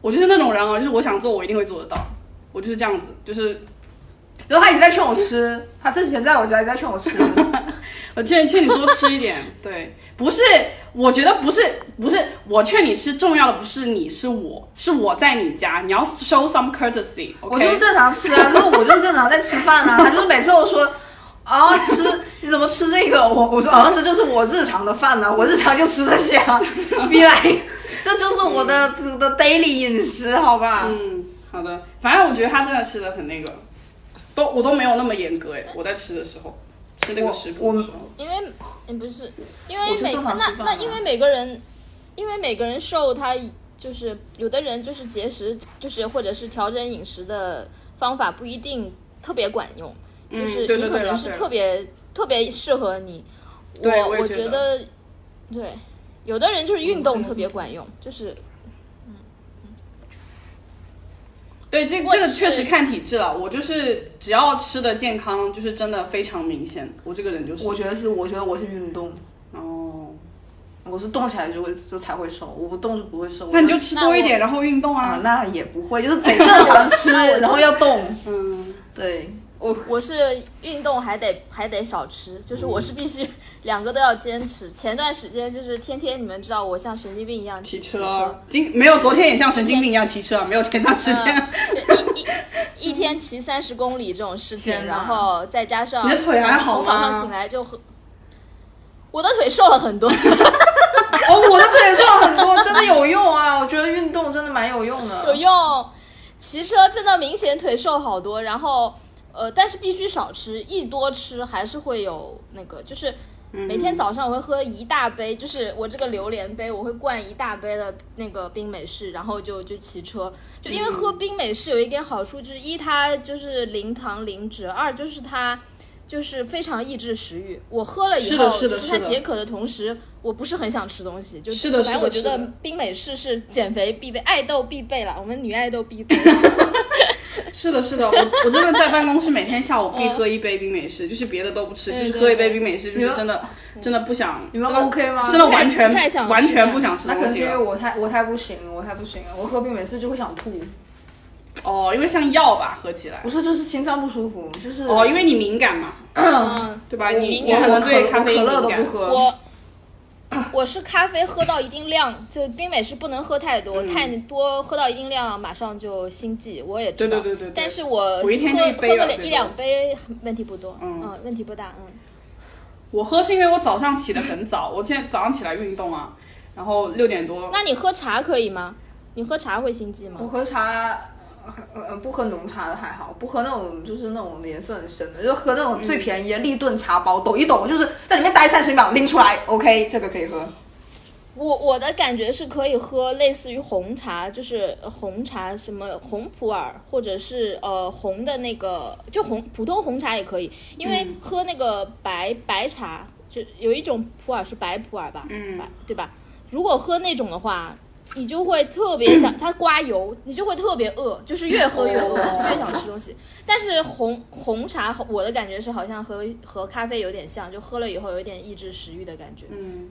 我就是那种人啊，就是我想做，我一定会做得到。我就是这样子，就是。然后他一直在劝我吃，他之前在我家一直在劝我吃。我劝劝你多吃一点，对，不是，我觉得不是，不是，我劝你吃，重要的不是你是我，是我在你家，你要 show some courtesy。我就是正常吃啊，那我就正常在吃饭啊。他就是每次我说啊吃，你怎么吃这个？我我说啊，这就是我日常的饭呢，我日常就吃这些啊，逼来。这这就是我的我的 daily 饮食，好吧？嗯，好的，反正我觉得他真的吃的很那个，都我都没有那么严格哎，我在吃的时候，吃那个食谱的时候，因为嗯不是，因为每那那因为每个人，因为每个人瘦，他就是有的人就是节食，就是或者是调整饮食的方法不一定特别管用，就嗯是你可能是特别特别适合你。我我觉得，对，有的人就是运动特别管用，就是对，这这个确实看体质了。我就是只要吃的健康，就是真的非常明显。我这个人就是，我觉得是，我觉得我是运动，哦，我是动起来就会就才会瘦，我不动就不会瘦。那你就吃多一点，然后运动啊啊，。那也不会，就是得正常吃，然后要动。嗯，对，我我是运动还得还得少吃，就是我是必须两个都要坚持。前段时间就是天天你们知道我像神经病一样骑骑车，今没有昨天也像神经病一样骑车啊，没有前段时间。嗯一一一天骑三十公里这种事情，然后再加上你的腿还好吗从早上醒来就很，我的腿瘦了很多。哦，我的腿瘦了很多，真的有用啊！我觉得运动真的蛮有用的。有用，骑车真的明显腿瘦好多，然后呃，但是必须少吃，一多吃还是会有那个，就是每天早上我会喝一大杯，就是我这个榴莲杯，我会灌一大杯的那个冰美式，然后就就骑车，就因为喝冰美式有一点好处，就是一它就是零糖零脂，二就是它。就是非常抑制食欲，我喝了以后，就是它是的是的解渴的同时，我不是很想吃东西，就是的反正我觉得冰美式是减肥必备，爱豆必备了，我们女爱豆必备。是的，是的，我我真的在办公室每天下午必喝一杯冰美式，就是别的都不吃，就是喝一杯冰美式，就是真的真的不想，你们真的 OK 吗？真的完全太想完全不想吃那可能是因为。我太我太不行了，我太不行了，我喝冰美式就会想吐，哦，因为像药吧，喝起来不。是就是心脏不舒服，就是哦，因为你敏感嘛，嗯，对吧？你你可能对咖啡因可乐敏感。都不喝，我 我是咖啡喝到一定量，就冰美式不能喝太多，太多喝到一定量马上就心悸，我也知道。对对对对对但是我我一天就喝一杯喝个一两杯问题不多，嗯嗯，问题不大，嗯。我喝是因为我早上起得很早，我现在早上起来运动啊，然后六点多。那你喝茶可以吗？你喝茶会心悸吗？我喝茶。呃，不喝浓茶的还好，不喝那种就是那种颜色很深的，就喝那种最便宜的立顿茶包，抖一抖，就是在里面待三十秒，拎出来，OK，这个可以喝。我我的感觉是可以喝类似于红茶，就是呃红茶什么红普洱，或者是呃红的那个，就红普通红茶也可以，因为喝那个白白茶，就有一种普洱是白普洱吧，嗯白对吧？如果喝那种的话，你就会特别想 它刮油，你就会特别饿，就是越喝越饿，哦就越想吃东西。但是红红茶，我的感觉是好像和和咖啡有点像，就喝了以后有一点抑制食欲的感觉。嗯，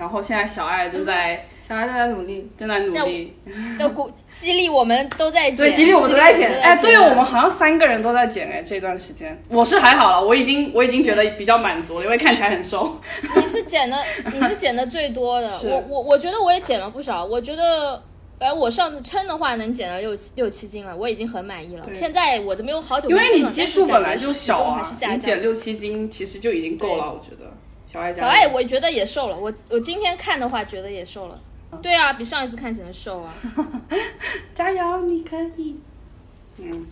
然后现在小爱正在小爱正在努力，正在努力。要鼓激励我们都在减，对激励我们都在减哎，对我们好像三个人都在减哎，这段时间我是还好了，我已经我已经觉得比较满足了，因为看起来很瘦。你是减的，你是减的最多的。我我我觉得我也减了不少，我觉得。反正我上次称的话能减到六七六七斤了，我已经很满意了。现在我都没有好久因为你基数本来就小啊你减六七斤其实就已经够了，我觉得。小爱小爱，我觉得也瘦了。我我今天看的话，觉得也瘦了。对啊，比上一次看起来瘦啊。加油，你可以。嗯，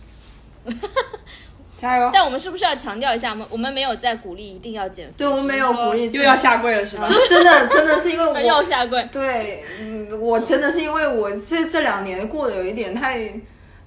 加油！但我们是不是要强调一下，我们我们没有在鼓励一定要减肥？对我们没有鼓励，又要下跪了是吧？就真的真的是因为 我要下跪。对，嗯，我真的是因为我这这两年过得有一点太，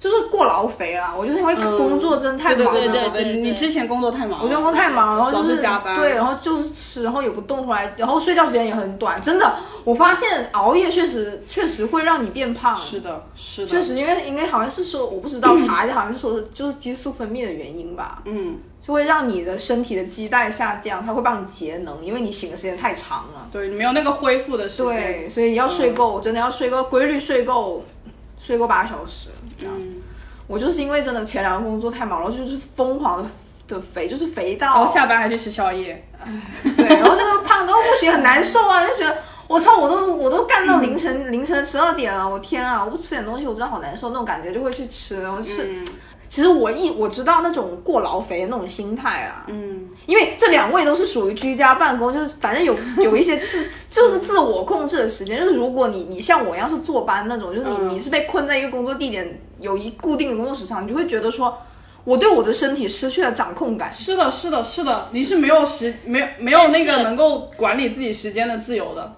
就是过劳肥啊。我就是因为嗯工作真的太忙了，对对对对你之前工作太忙了，我觉得工作太忙，然后就是是加班对，然后就是吃，然后也不动回来，然后睡觉时间也很短。真的，我发现熬夜确实确实会让你变胖。是的，是的，确实，因为应该好像是说，我不知道查一下，好像是说就是激素分泌的原因吧，嗯，就会让你的身体的基带下降，它会帮你节能，因为你醒的时间太长了。对你没有那个恢复的时间。对，所以你要睡够，真的要睡够，规律睡够，睡过八小时。这样，嗯，我就是因为真的前两个工作太忙了，就是疯狂的的肥，就是肥到然后下班还去吃宵夜，对，然后这个胖到不行，很难受啊，就觉得我操，我都我都干到凌晨、凌晨十二点了，我天啊，我不吃点东西，我真的好难受，那种感觉就会去吃，然后吃。嗯，其实我一我知道那种过劳肥的那种心态啊，嗯，因为这两位都是属于居家办公，就是反正有有一些自就是自我控制的时间，就是如果你你像我一样是坐班那种，就是你、嗯你是被困在一个工作地点，有一固定的工作时长，你就会觉得说，我对我的身体失去了掌控感。是的，是的，是的，你是没有时没有没有那个能够管理自己时间的自由的。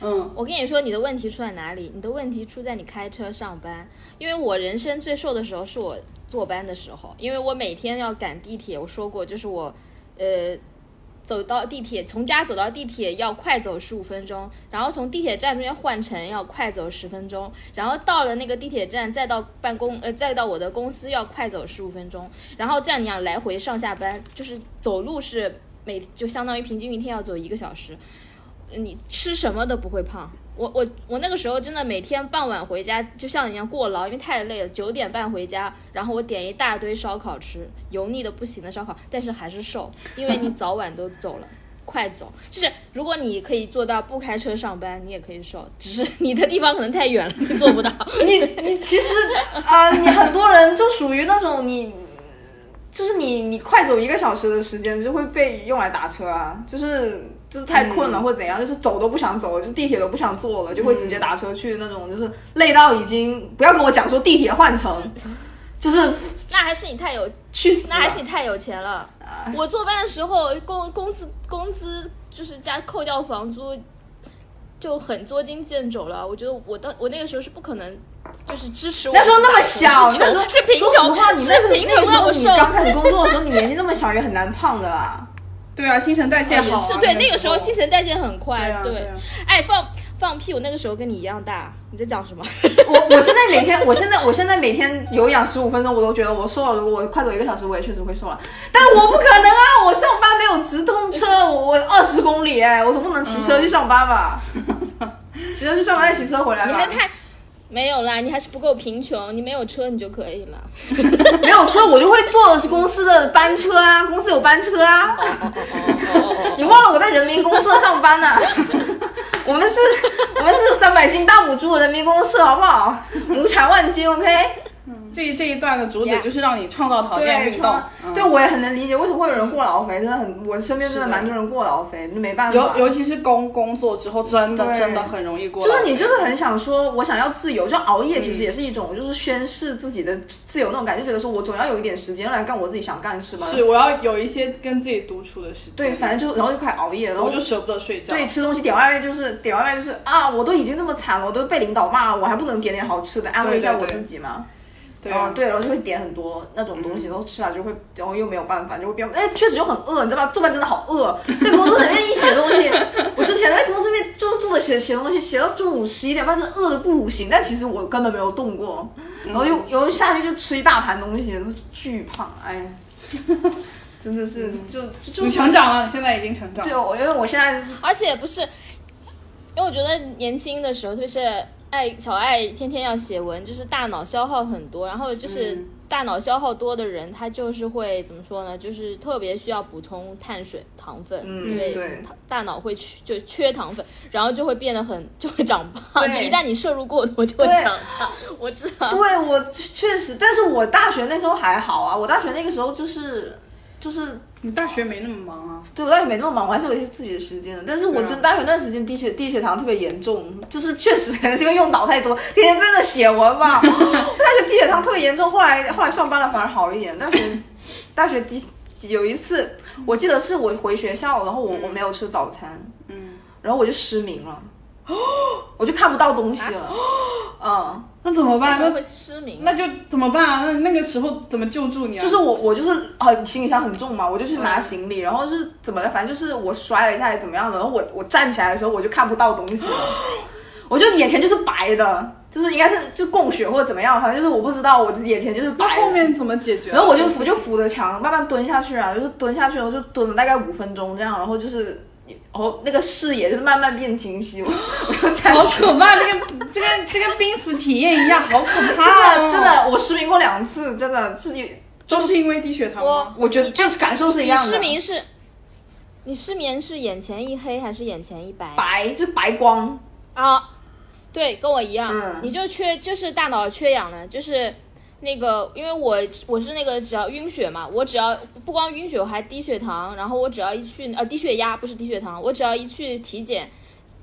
嗯，我跟你说，你的问题出在哪里？你的问题出在你开车上班。因为我人生最瘦的时候是我坐班的时候，因为我每天要赶地铁。我说过，就是我，呃，走到地铁，从家走到地铁要快走十五分钟，然后从地铁站中间换乘要快走十分钟，然后到了那个地铁站，再到办公，呃，再到我的公司要快走十五分钟，然后这样你要来回上下班，就是走路是每就相当于平均一天要走一个小时。你吃什么都不会胖。我我我那个时候真的每天傍晚回家，就像你一样过劳，因为太累了。九点半回家，然后我点一大堆烧烤吃，油腻的不行的烧烤，但是还是瘦，因为你早晚都走了。快走，就是如果你可以做到不开车上班，你也可以瘦，只是 你的地方可能太远了，做不到。你你其实啊、你很多人就属于那种你。就是你，你快走一个小时的时间就会被用来打车啊，就是就是太困了或怎样，就是走都不想走，就地铁都不想坐了，就会直接打车去那种，就是累到已经不要跟我讲说地铁换乘，就是那还是你太有去死。那还是你太有钱了。我坐班的时候，工工资工资就是加扣掉房租，就很捉襟见肘了。我觉得我当我那个时候是不可能，就是支持我那时候那么小，是那时候穷是贫说实穷，话，你那个那个时候。你刚开始工作的时候，你年纪那么小，也很难胖的啦。对啊，新陈代谢好、是对，那个时候候新陈代谢很快，对啊对啊哎，放放屁！我那个时候跟你一样大，你在讲什么？我我现在每天，我现在我现在每天有氧十五分钟，我都觉得我瘦了。如果我快走一个小时，我也确实会瘦了。但我不可能啊！我上班没有直通车，我我二十公里哎，我总不能 骑车去上班吧？骑车去上班再骑车回来吧？你还太没有啦，你还是不够贫穷，你没有车你就可以了。没有车，我就会坐公司的班车啊，公司有班车啊。你忘了我在人民公社上班呢、我们是，我们是有三百斤大母猪的人民公社，好不好？亩产万斤，OK？这这一段的主旨就是让你创造条件对，运动创。嗯对我也很能理解为什么会有人过劳肥，真的很，我身边真的蛮多人过劳肥，没办法。尤尤其是工工作之后，真的真的很容易过。就是你就是很想说，我想要自由，就熬夜其实也是一种，就是宣示自己的自由那种感觉，觉得说我总要有一点时间来干我自己想干的事吧。是我要有一些跟自己独处的时间。对，反正就然后就开始熬夜，然后就舍不得睡觉。对，吃东西点外卖就是点外卖就是啊，我都已经这么惨了，我都被领导骂了，我还不能点点好吃的安慰一下我自己吗？对，然后就会点很多那种东西，然后吃了就会，然后又没有办法，就会变，哎，确实就很饿，你知道吧？做饭真的好饿，在工作里面一写东西，我之前在公司里面就是坐着写写东西，写到中午十一点半，真的饿的不行，但其实我根本没有动过，然后又然后下去就吃一大盘东西，巨胖，哎，真的是就就就你成长了，你现在已经成长了。对，我因为我现在就是而且不是，因为我觉得年轻的时候，特别是爱小爱天天要写文，就是大脑消耗很多，然后就是嗯大脑消耗多的人，他就是会怎么说呢？就是特别需要补充碳水、糖分，嗯因为大脑会缺就缺糖分，然后就会变得很就会长胖，对就一旦你摄入过多就会长胖。我知道，对我确实，但是我大学那时候还好啊，我大学那个时候就是就是你大学没那么忙啊。对我大学没那么忙，我还是有一些自己的时间的。但是我真大学那段时间低血低血糖特别严重，就是确实可能是因为用脑太多，天天在那写文吧。我大学低血糖特别严重，后来后来上班了反而好一点。大学 大学低有一次，我记得是我回学校，然后我我没有吃早餐，嗯，然后我就失明了，我就看不到东西了，嗯。那怎么办？那会失明？那就怎么办啊？那那个时候怎么救助你啊？就是我，我就是很行李箱很重嘛，我就去拿行李，然后是怎么的，反正就是我摔了一下，还是怎么样的，然后我我站起来的时候我就看不到东西了，我就眼前就是白的，就是应该是就供血或者怎么样，反正就是我不知道，我眼前就是白。那后面怎么解决啊？然后我就我就扶着墙慢慢蹲下去啊，就是蹲下去，然后就蹲了大概五分钟这样，然后就是，然后那个视野就是慢慢变清晰，我我又站好。可怕，这个这个这个濒死体验一样，好可怕、哦！的真，的，我失明过两次，真的是你都是因为低血糖吗？我我觉得就是感受是一样的。失明是，你失眠是眼前一黑还是眼前一白？白就是白光，啊，对，跟我一样，嗯你就缺就是大脑缺氧了，就是那个，因为我我是那个只要晕血嘛，我只要不光晕血，我还低血糖，然后我只要一去呃低血压不是低血糖，我只要一去体检，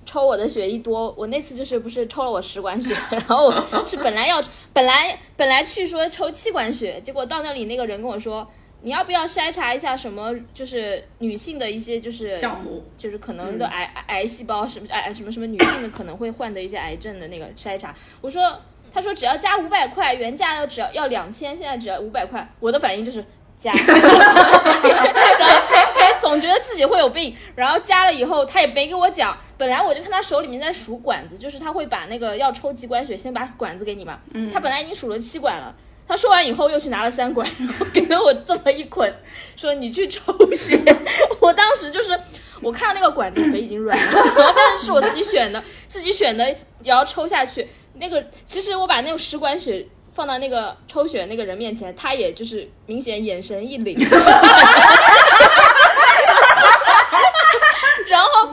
抽我的血一多，我那次就是不是抽了我十管血，然后我是本来要本来本来去说抽七管血，结果到那里那个人跟我说。你要不要筛查一下什么？就是女性的一些就是项目，就是可能的癌、癌细胞什么癌什么什么女性的可能会患的一些癌症的那个筛查。我说，他说只要加五百块，原价要只要要两千，现在只要五百块。我的反应就是加，然后总觉得自己会有病，然后加了以后他也没给我讲。本来我就看他手里面在数管子，就是他会把那个要抽几管血，先把管子给你嘛。嗯。他本来已经数了七管了。他说完以后又去拿了三管，然后给了我这么一捆，说你去抽血。我当时就是我看到那个管子腿已经软了，但是是我自己选的，自己选的也要抽下去。那个其实我把那个食管血放到那个抽血那个人面前，他也就是明显眼神一凛，然后。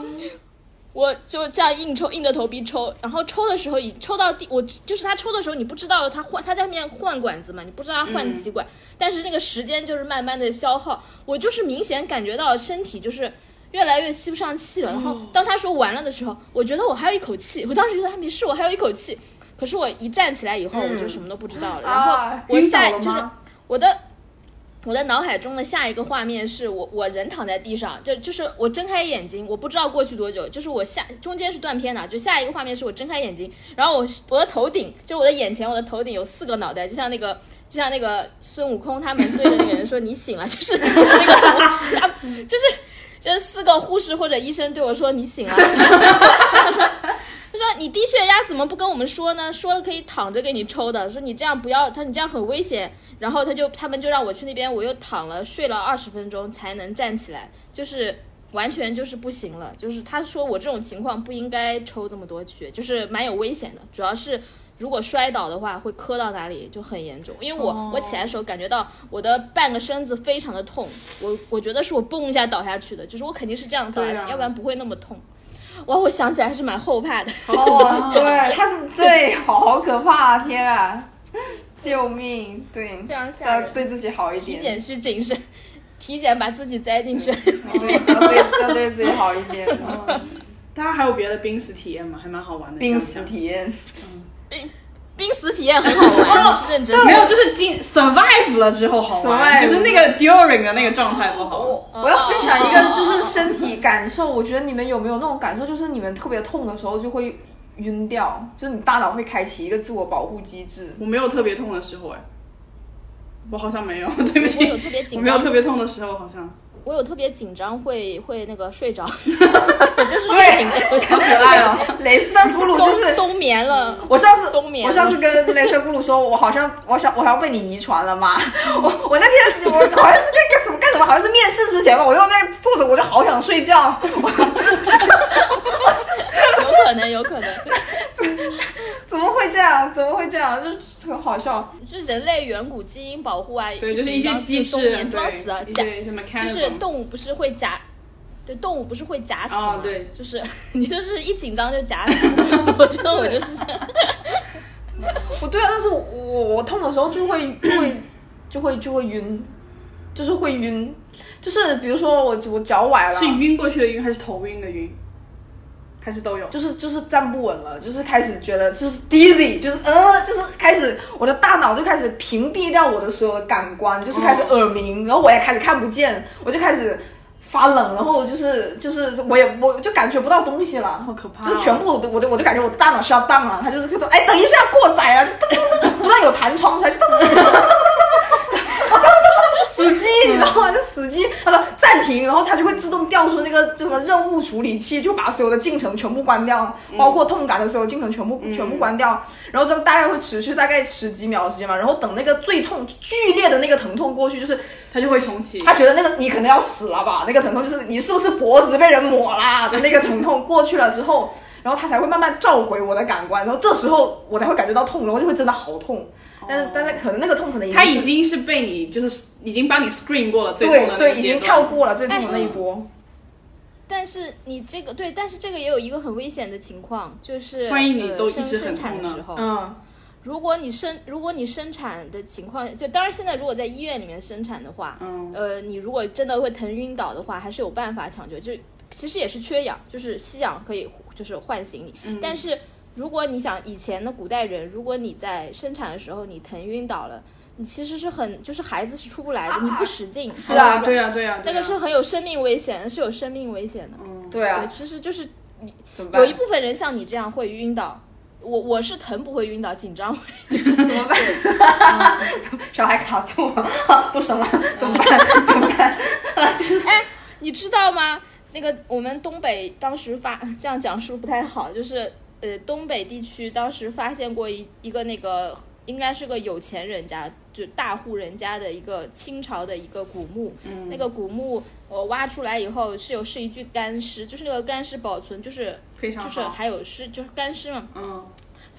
我就这样硬抽，硬着头皮抽，然后抽的时候，已抽到第，我就是他抽的时候，你不知道他换，他在面换管子嘛，你不知道他换几管，但是那个时间就是慢慢的消耗，我就是明显感觉到身体就是越来越吸不上气了。然后当他说完了的时候，我觉得我还有一口气，我当时觉得他没事，我还有一口气。可是我一站起来以后，我就什么都不知道了。然后我下就是我的。我的脑海中的下一个画面是我我人躺在地上，就就是我睁开眼睛，我不知道过去多久，就是我下中间是断片的，就下一个画面是我睁开眼睛，然后我我的头顶就是我的眼前，我的头顶有四个脑袋，就像那个就像那个孙悟空他们对着那个人说你醒了，就是 就是那个就是就是四个护士或者医生对我说你醒了，他说。他说：“你低血压怎么不跟我们说呢？说了可以躺着给你抽的。说你这样不要，他说你这样很危险。然后他就他们就让我去那边，我又躺了睡了二十分钟才能站起来，就是完全就是不行了。就是他说我这种情况不应该抽这么多血，就是蛮有危险的。主要是如果摔倒的话会磕到哪里就很严重。因为我我起来的时候感觉到我的半个身子非常的痛，我我觉得是我嘣一下倒下去的，就是我肯定是这样倒下去，要不然不会那么痛。”哇，我想起来还是蛮后怕的。哦，对，他是对，好可怕，啊天啊，救命！对，非常吓人，对自己好一点。体检需谨慎，体检把自己栽进去。对，要对自己好一点。大家还有别的濒死体验吗？还蛮好玩的。濒死体验，嗯，濒。濒死体验很好玩，是认真。没有，就是经 survive 了之后好玩，就是那个 during 的那个状态不好。我我要分享一个，就是身体感受。我觉得你们有没有那种感受，就是你们特别痛的时候就会晕掉，就是你大脑会开启一个自我保护机制。我没有特别痛的时候，哎，我好像没有，对不起，我有特别紧张，没有特别痛的时候，好像。我有特别紧张，会会那个睡着，我就是越紧张，可爱了。蕾丝的咕噜就是冬眠了。我上次冬眠，我上次跟蕾丝咕噜说，我好像我想我好像被你遗传了嘛。我我那天我好像是在干什么干什么，好像是面试之前吧，我在那坐着，我就好想睡觉。有可能，有可能。怎么会这样？怎么会这样？就很好笑。是人类远古基因保护啊，对，就是一些机制，装死啊，假，就是动物不是会假，对，动物不是会假死吗？对，就是 你就是一紧张就假死。我觉得我就是这样。我对啊，但是我我痛的时候就会就会就会就会晕，就是会晕，就是比如说我我脚崴了，是晕过去的晕还是头晕的晕？还是都有，就是就是站不稳了，就是开始觉得就是 dizzy，就是呃，就是开始我的大脑就开始屏蔽掉我的所有的感官，就是开始耳鸣，然后我也开始看不见，我就开始发冷，然后就是就是我也我就感觉不到东西了，好可怕，就全部我都我就我就感觉我的大脑需要荡了，他就是说哎等一下过载啊，不让 有弹窗，他就。死机，你知道吗？就死机，他说暂停，然后它就会自动调出那个什么任务处理器，就把所有的进程全部关掉，包括痛感的所有进程全部全部关掉，然后就大概会持续大概十几秒的时间嘛，然后等那个最痛剧烈的那个疼痛过去，就是它就会重启。他觉得那个你可能要死了吧？那个疼痛就是你是不是脖子被人抹啦的那个疼痛过去了之后，然后他才会慢慢召回我的感官，然后这时候我才会感觉到痛，然后就会真的好痛。但是，但是可能那个痛可能他已经是被你就是已经帮你 screen 过了最痛的对对，已经跳过了最痛的那一波。但是你这个对，但是这个也有一个很危险的情况，就是万一你都一直生产的时候，嗯，如果你生如果你生产的情况，就当然现在如果在医院里面生产的话，嗯，呃，你如果真的会疼晕倒的话，还是有办法抢救，就其实也是缺氧，就是吸氧可以就是唤醒你，嗯但是如果你想以前的古代人，如果你在生产的时候你疼晕倒了，你其实是很就是孩子是出不来的，你不使劲，是啊对啊，对啊，那个是很有生命危险，是有生命危险的。对啊对，，其实就是怎么办？有一部分人像你这样会晕倒，我我是疼不会晕倒，紧张会。怎么办？小孩卡住了，不生了，怎么办？怎么办？就是哎你知道吗？那个我们东北当时发 这样讲是不是不太好？就是呃，东北地区当时发现过一一个那个应该是个有钱人家，就大户人家的一个清朝的一个古墓。嗯那个古墓我挖出来以后是有是一具干尸，就是那个干尸保存就是非常好，就是还有尸就是干尸嘛，嗯，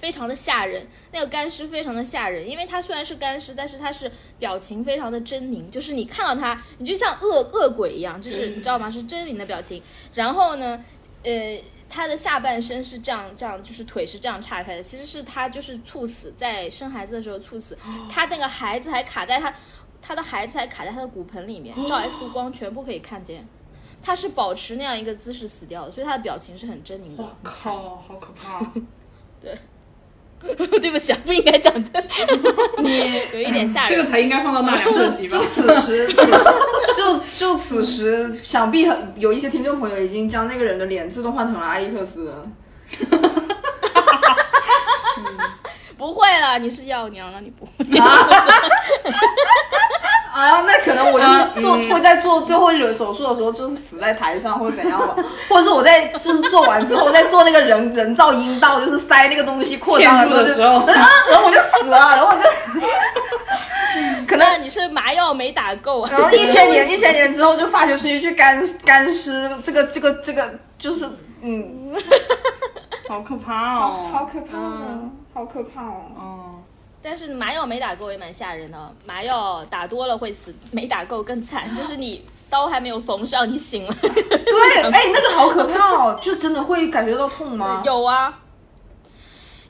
非常的吓人，那个干尸非常的吓人，因为它虽然是干尸，但是它是表情非常的狰狞，就是你看到它，你就像恶恶鬼一样，就是你知道吗？是狰狞的表情。然后呢，呃，它的下半身是这样这样，就是腿是这样岔开的，其实是它就是猝死，在生孩子的时候猝死，他那个孩子还卡在他他的孩子还卡在他的骨盆里面，照 X 光全部可以看见。他是保持那样一个姿势死掉的，所以他的表情是很狰狞的我。靠，好可怕哦！对不起啊，不应该讲这个，你有一点吓人。这个才应该放到纳凉这集吧就。此时，此时就就此时，想必很有一些听众朋友已经将那个人的脸自动换成了阿伊特斯了。不会了，你是药娘了，你不会。啊，那可能我就是做、会在做最后一轮手术的时候，就是死在台上或者怎样吧，或者是我在就是做完之后，在做那个人人造阴道，就是塞那个东西扩张的时候就，的时候啊，然后我就死了，然后我就 可能你是麻药没打够啊？然后一千年 一千年之后就发掘出一具干干尸，这个这个这个就是嗯，好可怕哦！好可怕哦，好可怕哦。哦，但是麻药没打够也蛮吓人的，麻药打多了会死，没打够更惨，就是你刀还没有缝上，你醒了。对，哎，那个好可怕哦，就真的会感觉到痛吗？有啊，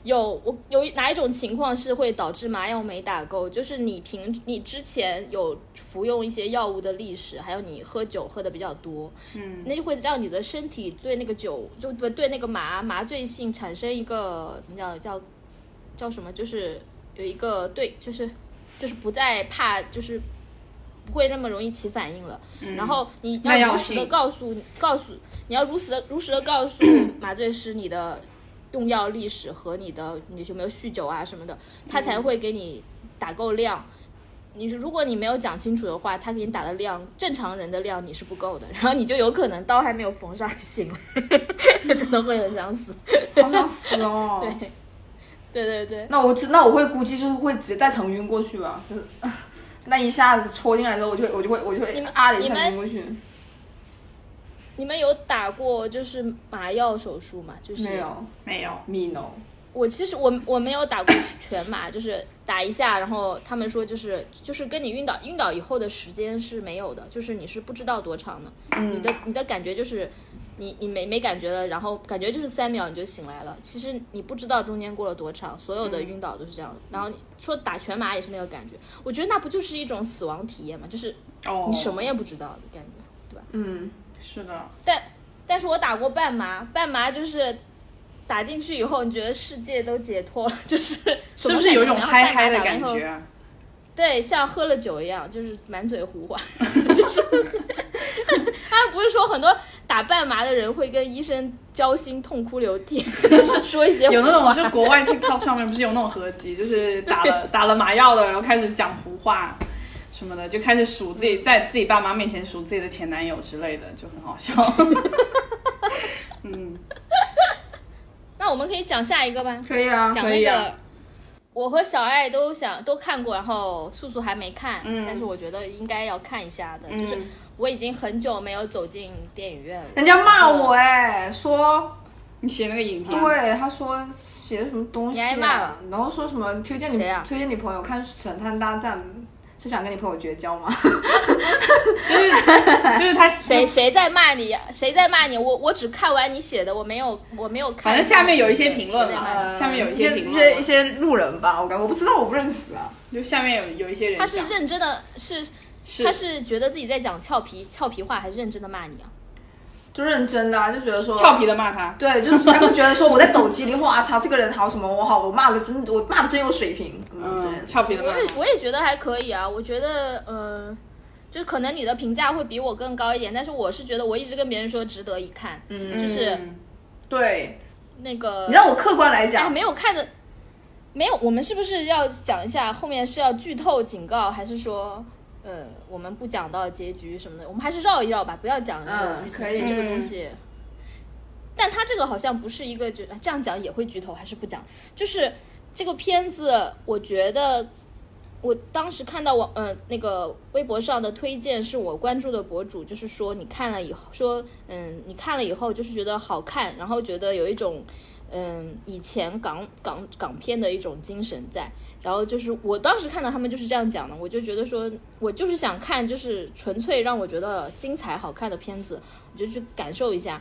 有我有哪一种情况是会导致麻药没打够？就是你平你之前有服用一些药物的历史，还有你喝酒喝的比较多，嗯，那就会让你的身体对那个酒就不对那个麻麻醉性产生一个怎么讲叫叫什么？就是有一个对，就是就是不再怕就是。不会那么容易起反应了，然后你要如实的告诉告诉你要如实的如实的告诉 麻醉师你的用药历史和你的你有没有酗酒啊什么的，他才会给你打够量。你如果你没有讲清楚的话，他给你打的量，正常人的量你是不够的，然后你就有可能刀还没有缝上醒了，真的会很想死。好想死哦。对，对对对，那我知那我会估计就是会直接带疼晕过去吧，就是 那一下子戳进来之后，我就会我就会我就会你们啊的一下你们晕过去。你们有打过就是麻药手术吗？就是没有没有，，me no。我其实我我没有打过全麻，就是打一下，然后他们说就是就是跟你晕倒晕倒以后的时间是没有的，就是你是不知道多长的，你的你的感觉就是你你没没感觉了，然后感觉就是三秒你就醒来了，其实你不知道中间过了多长，所有的晕倒都是这样的。然后你说打全麻也是那个感觉，我觉得那不就是一种死亡体验嘛，就是哦，你什么也不知道的感觉，对吧？嗯，是的，但但是我打过半麻，半麻就是打进去以后，你觉得世界都解脱了，就是是不是有一种嗨嗨的感觉啊？对，像喝了酒一样，就是满嘴胡话，就是 他们不是说很多打半麻的人会跟医生交心、痛哭流涕，是说一些有那种，就国外 TikTok 上面不是有那种合集，就是打了打了麻药的，然后开始讲胡话什么的，就开始数自己在自己爸妈面前数自己的前男友之类的，就很好笑。嗯，那我们可以讲下一个吧，可以啊，讲那个。我和小爱都想都看过，然后素素还没看，嗯。但是我觉得应该要看一下的。嗯。就是我已经很久没有走进电影院了，人家骂我哎，说你写那个影评，对，他说写的什么东西你挨骂啊了，然后说什么推荐你推荐你朋友看《神探大战》，《是想跟你朋友绝交吗？就是 就是他 谁谁在骂你呀？谁在骂你？我我只看完你写的，我没有我没有看。反正下面有一些评论嘛你下面有一一些评论一些一些路人吧，我感我不知道，我不认识啊。就下面有有一些人他是认真的，是是他是觉得自己在讲俏皮俏皮话，还是认真的骂你啊？就认真的、啊，就觉得说俏皮的骂他，对，就是他们觉得说我在抖机灵，哇操，这个人好什么，我好，我骂的真，我骂的真有水平，嗯，嗯，俏皮的骂我也。我也觉得还可以啊，我觉得呃，就是可能你的评价会比我更高一点，但是我是觉得我一直跟别人说值得一看，嗯，就是嗯对，那个你让我客观来哎讲，没有看的，没有，我们是不是要讲一下后面是要剧透警告，还是说？呃，我们不讲到结局什么的，我们还是绕一绕吧，不要讲那个剧情，这个嗯东西。但他这个好像不是一个，就这样讲也会剧透，还是不讲？就是这个片子，我觉得我当时看到网呃那个微博上的推荐，是我关注的博主，就是说你看了以后，说嗯你看了以后就是觉得好看，然后觉得有一种嗯以前港港港片的一种精神在。然后就是我当时看到他们就是这样讲的，我就觉得说，我就是想看就是纯粹让我觉得精彩好看的片子，我就去感受一下。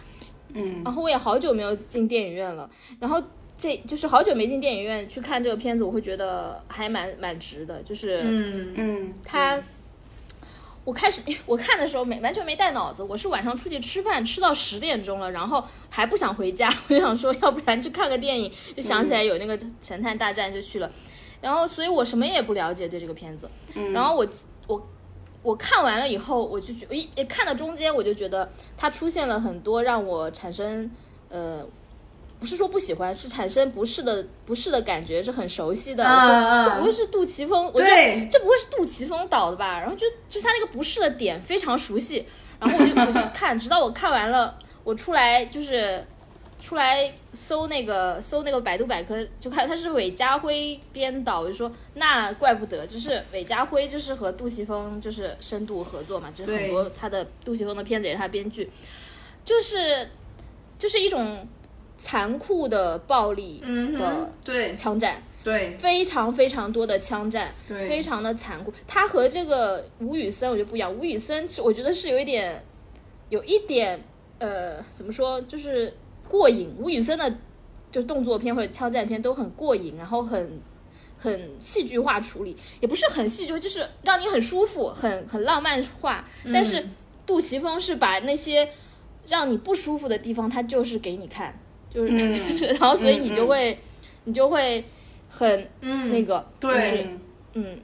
嗯，然后我也好久没有进电影院了，然后这就是好久没进电影院去看这个片子，我会觉得还蛮蛮值的。就是嗯，嗯，他，我开始 我看的时候没完全没带脑子，我是晚上出去吃饭吃到十点钟了，然后还不想回家，我就想说要不然去看个电影，就想起来有那个《神探大战》就去了。然后，所以我什么也不了解对这个片子。然后我我我看完了以后，我就觉一一看到中间，我就觉得它出现了很多让我产生呃，不是说不喜欢，是产生不适的不适的感觉，是很熟悉的。这不会是杜琪峰？我觉得对这不会是杜琪峰导的吧？然后就就是他那个不适的点非常熟悉，然后我就我就看，直到我看完了，我出来就是。出来搜那个搜那个百度百科，就看他是韦家辉编导，我就说那怪不得，就是韦家辉就是和杜琪峰就是深度合作嘛，就是很多他的杜琪峰的片子也是他编剧，就是就是一种残酷的暴力的嗯，对。枪战，对。非常非常多的枪战，对，非常的残酷。他和这个吴宇森我觉得不一样，吴宇森是我觉得是有一点，有一点呃，怎么说，就是过瘾。吴宇森的就动作片或者枪战片都很过瘾，然后很很戏剧化处理，也不是很戏剧，就是让你很舒服，很很浪漫化。但是杜琪峰是把那些让你不舒服的地方，他就是给你看，就是、嗯 然后所以你就会、你就会很嗯那个，就是对，嗯，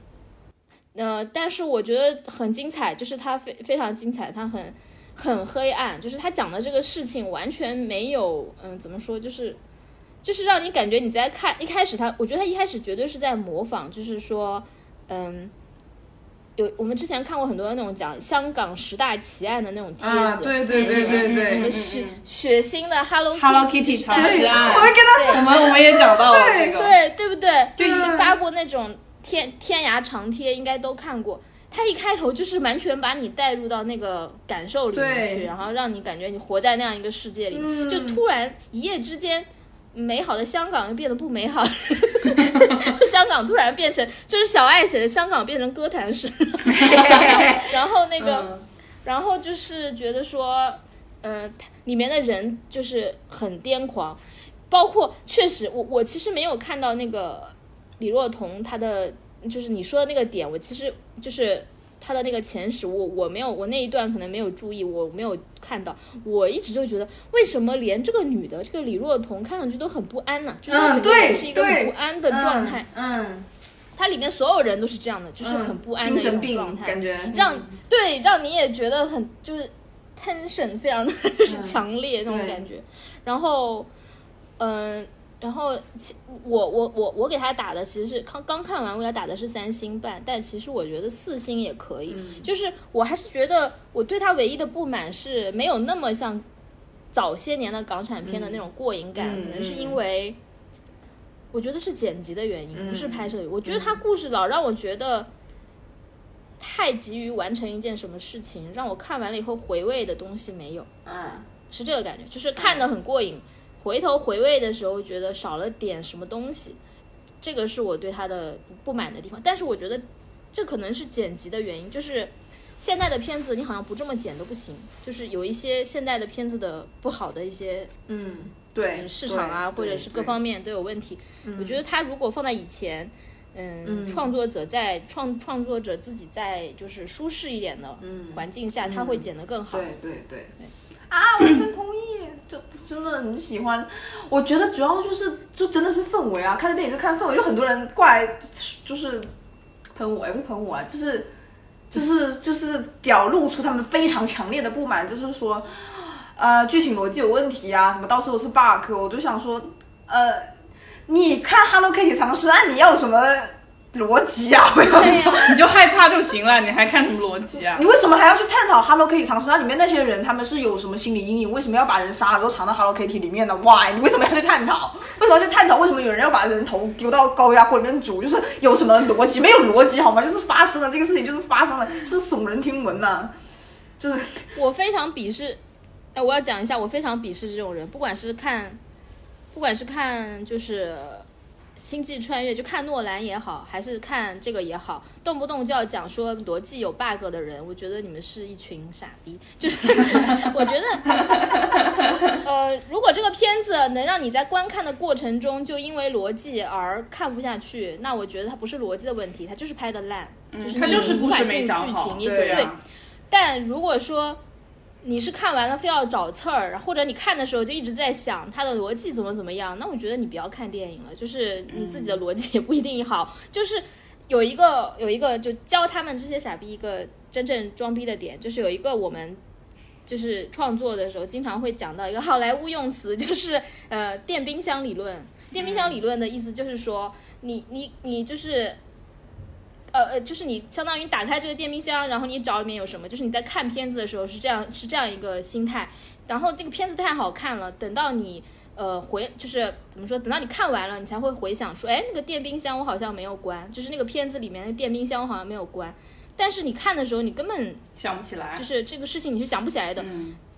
呃，但是我觉得很精彩，就是他非非常精彩，他很很黑暗，就是他讲的这个事情完全没有，嗯，怎么说，就是就是让你感觉你在看一开始他，我觉得他一开始绝对是在模仿，就是说，嗯。有我们之前看过很多那种讲香港十大奇案的那种帖子，啊，对对对对什对，么血血腥的 Hello Hello Kitty Kitty 十大常识案我们跟他我们我们也讲到了这个，对对不对？就已经发过那种天天涯长贴，应该都看过。他一开头就是完全把你带入到那个感受里面去，然后让你感觉你活在那样一个世界里，嗯。就突然一夜之间。美好的香港又变得不美好，香港突然变成就是小爱写的香港变成歌坛式，然后那个，嗯。然后就是觉得说，嗯、里面的人就是很癫狂，包括确实，我我其实没有看到那个李若彤她的，就是你说的那个点，我其实就是他的那个前史，我我没有，我那一段可能没有注意，我没有看到，我一直就觉得为什么连这个女的这个李若彤看上去都很不安呢？就是嗯整个人是一个很不安的状态，嗯，它里面所有人都是这样的，就是嗯很不安精神病种状态，感觉，让对让你也觉得很就是 tension 非常的 就是嗯。强烈那种感觉，然后嗯、然后其我我我我给他打的其实是刚刚看完，我给他打的是三星半，但其实我觉得四星也可以，嗯就是我还是觉得我对他唯一的不满是没有那么像早些年的港产片的那种过瘾感，嗯可能是嗯因为。我觉得是剪辑的原因，不是嗯拍摄。我觉得他故事老让我觉得太急于完成一件什么事情，让我看完了以后回味的东西没有，嗯是这个感觉，就是看得很过瘾，回头回味的时候觉得少了点什么东西，这个是我对他的不不满的地方。但是我觉得这可能是剪辑的原因，就是现在的片子你好像不这么剪都不行，就是有一些现代的片子的不好的一些嗯，对，市场啊，或者是各方面都有问题。我觉得他如果放在以前，嗯，嗯创作者在创创作者自己在就是舒适一点的环境下，他会剪得更好。对对对啊，完全同意。就真的很喜欢，我觉得主要就是就真的是氛围啊，看的电影就看氛围，就很多人过来就是喷我，也不喷我啊，就是就是就是表露出他们非常强烈的不满，就是说呃剧情逻辑有问题啊，什么到处都是 bug，我就想说呃你看 Hello Kitty 藏尸案，你要什么逻辑啊？我要说。你就害怕就行了，你还看什么逻辑啊你？为什么还要去探讨 Hello Kitty 藏尸案里面那些人他们是有什么心理阴影？为什么要把人杀了之后藏到 Hello Kitty 里面呢？Why？你为什么要去探讨？为什么要去探讨？为什么有人要把人头丢到高压锅里面煮？就是有什么逻辑？没有逻辑好吗？就是发生了这个事情，就是发生了，是耸人听闻呐、就是我非常鄙视，哎，我要讲一下，我非常鄙视这种人，不管是看，不管是看就是。星际穿越就看诺兰也好，还是看这个也好，动不动就要讲说逻辑有 bug 的人，我觉得你们是一群傻逼。就是 我觉得，呃，如果这个片子能让你在观看的过程中就因为逻辑而看不下去，那我觉得它不是逻辑的问题，它就是拍的烂，就是他你无法进入没讲好剧情，你对但如果说你是看完了非要找刺儿，或者你看的时候就一直在想它的逻辑怎么怎么样，那我觉得你不要看电影了，就是你自己的逻辑也不一定好。就是有一个有一个就教他们这些傻逼一个真正装逼的点，就是有一个我们。就是创作的时候，经常会讲到一个好莱坞用词，就是呃电冰箱理论。电冰箱理论的意思就是说，你你你就是呃呃，就是你相当于打开这个电冰箱，然后你找里面有什么，就是你在看片子的时候是这样是这样一个心态。然后这个片子太好看了，等到你呃回就是怎么说，等到你看完了，你才会回想说，哎，那个电冰箱我好像没有关，就是那个片子里面的电冰箱我好像没有关。但是你看的时候，你根本想不起来就。是这个事情你是想不起来的。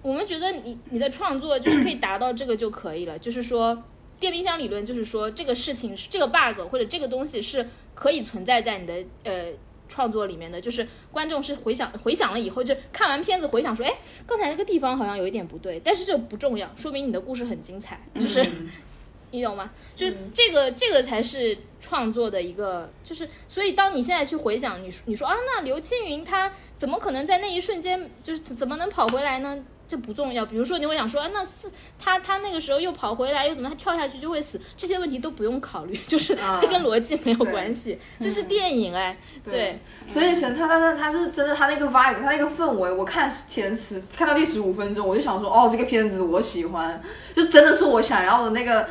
我们觉得你你的创作就是可以达到这个就可以了，就是说电冰箱理论就是说这个事情是这个 bug 或者这个东西是可以存在在你的呃。创作里面的就是观众是回想回想了以后，就看完片子回想说，哎，刚才那个地方好像有一点不对，但是这不重要，说明你的故事很精彩，就是、你懂吗？就是这个这个才是创作的一个，就是所以当你现在去回想，你说你说啊，那刘青云他怎么可能在那一瞬间就是怎么能跑回来呢？这不重要。比如说你会想说啊，那四他他那个时候又跑回来，又怎么他跳下去就会死？这些问题都不用考虑，就是啊它跟逻辑没有关系，这是电影哎，对。所以神探他他他是真的，他那个 vibe，他那个氛围，我看前十看到第十五分钟，我就想说，哦，这个片子我喜欢，就真的是我想要的那个。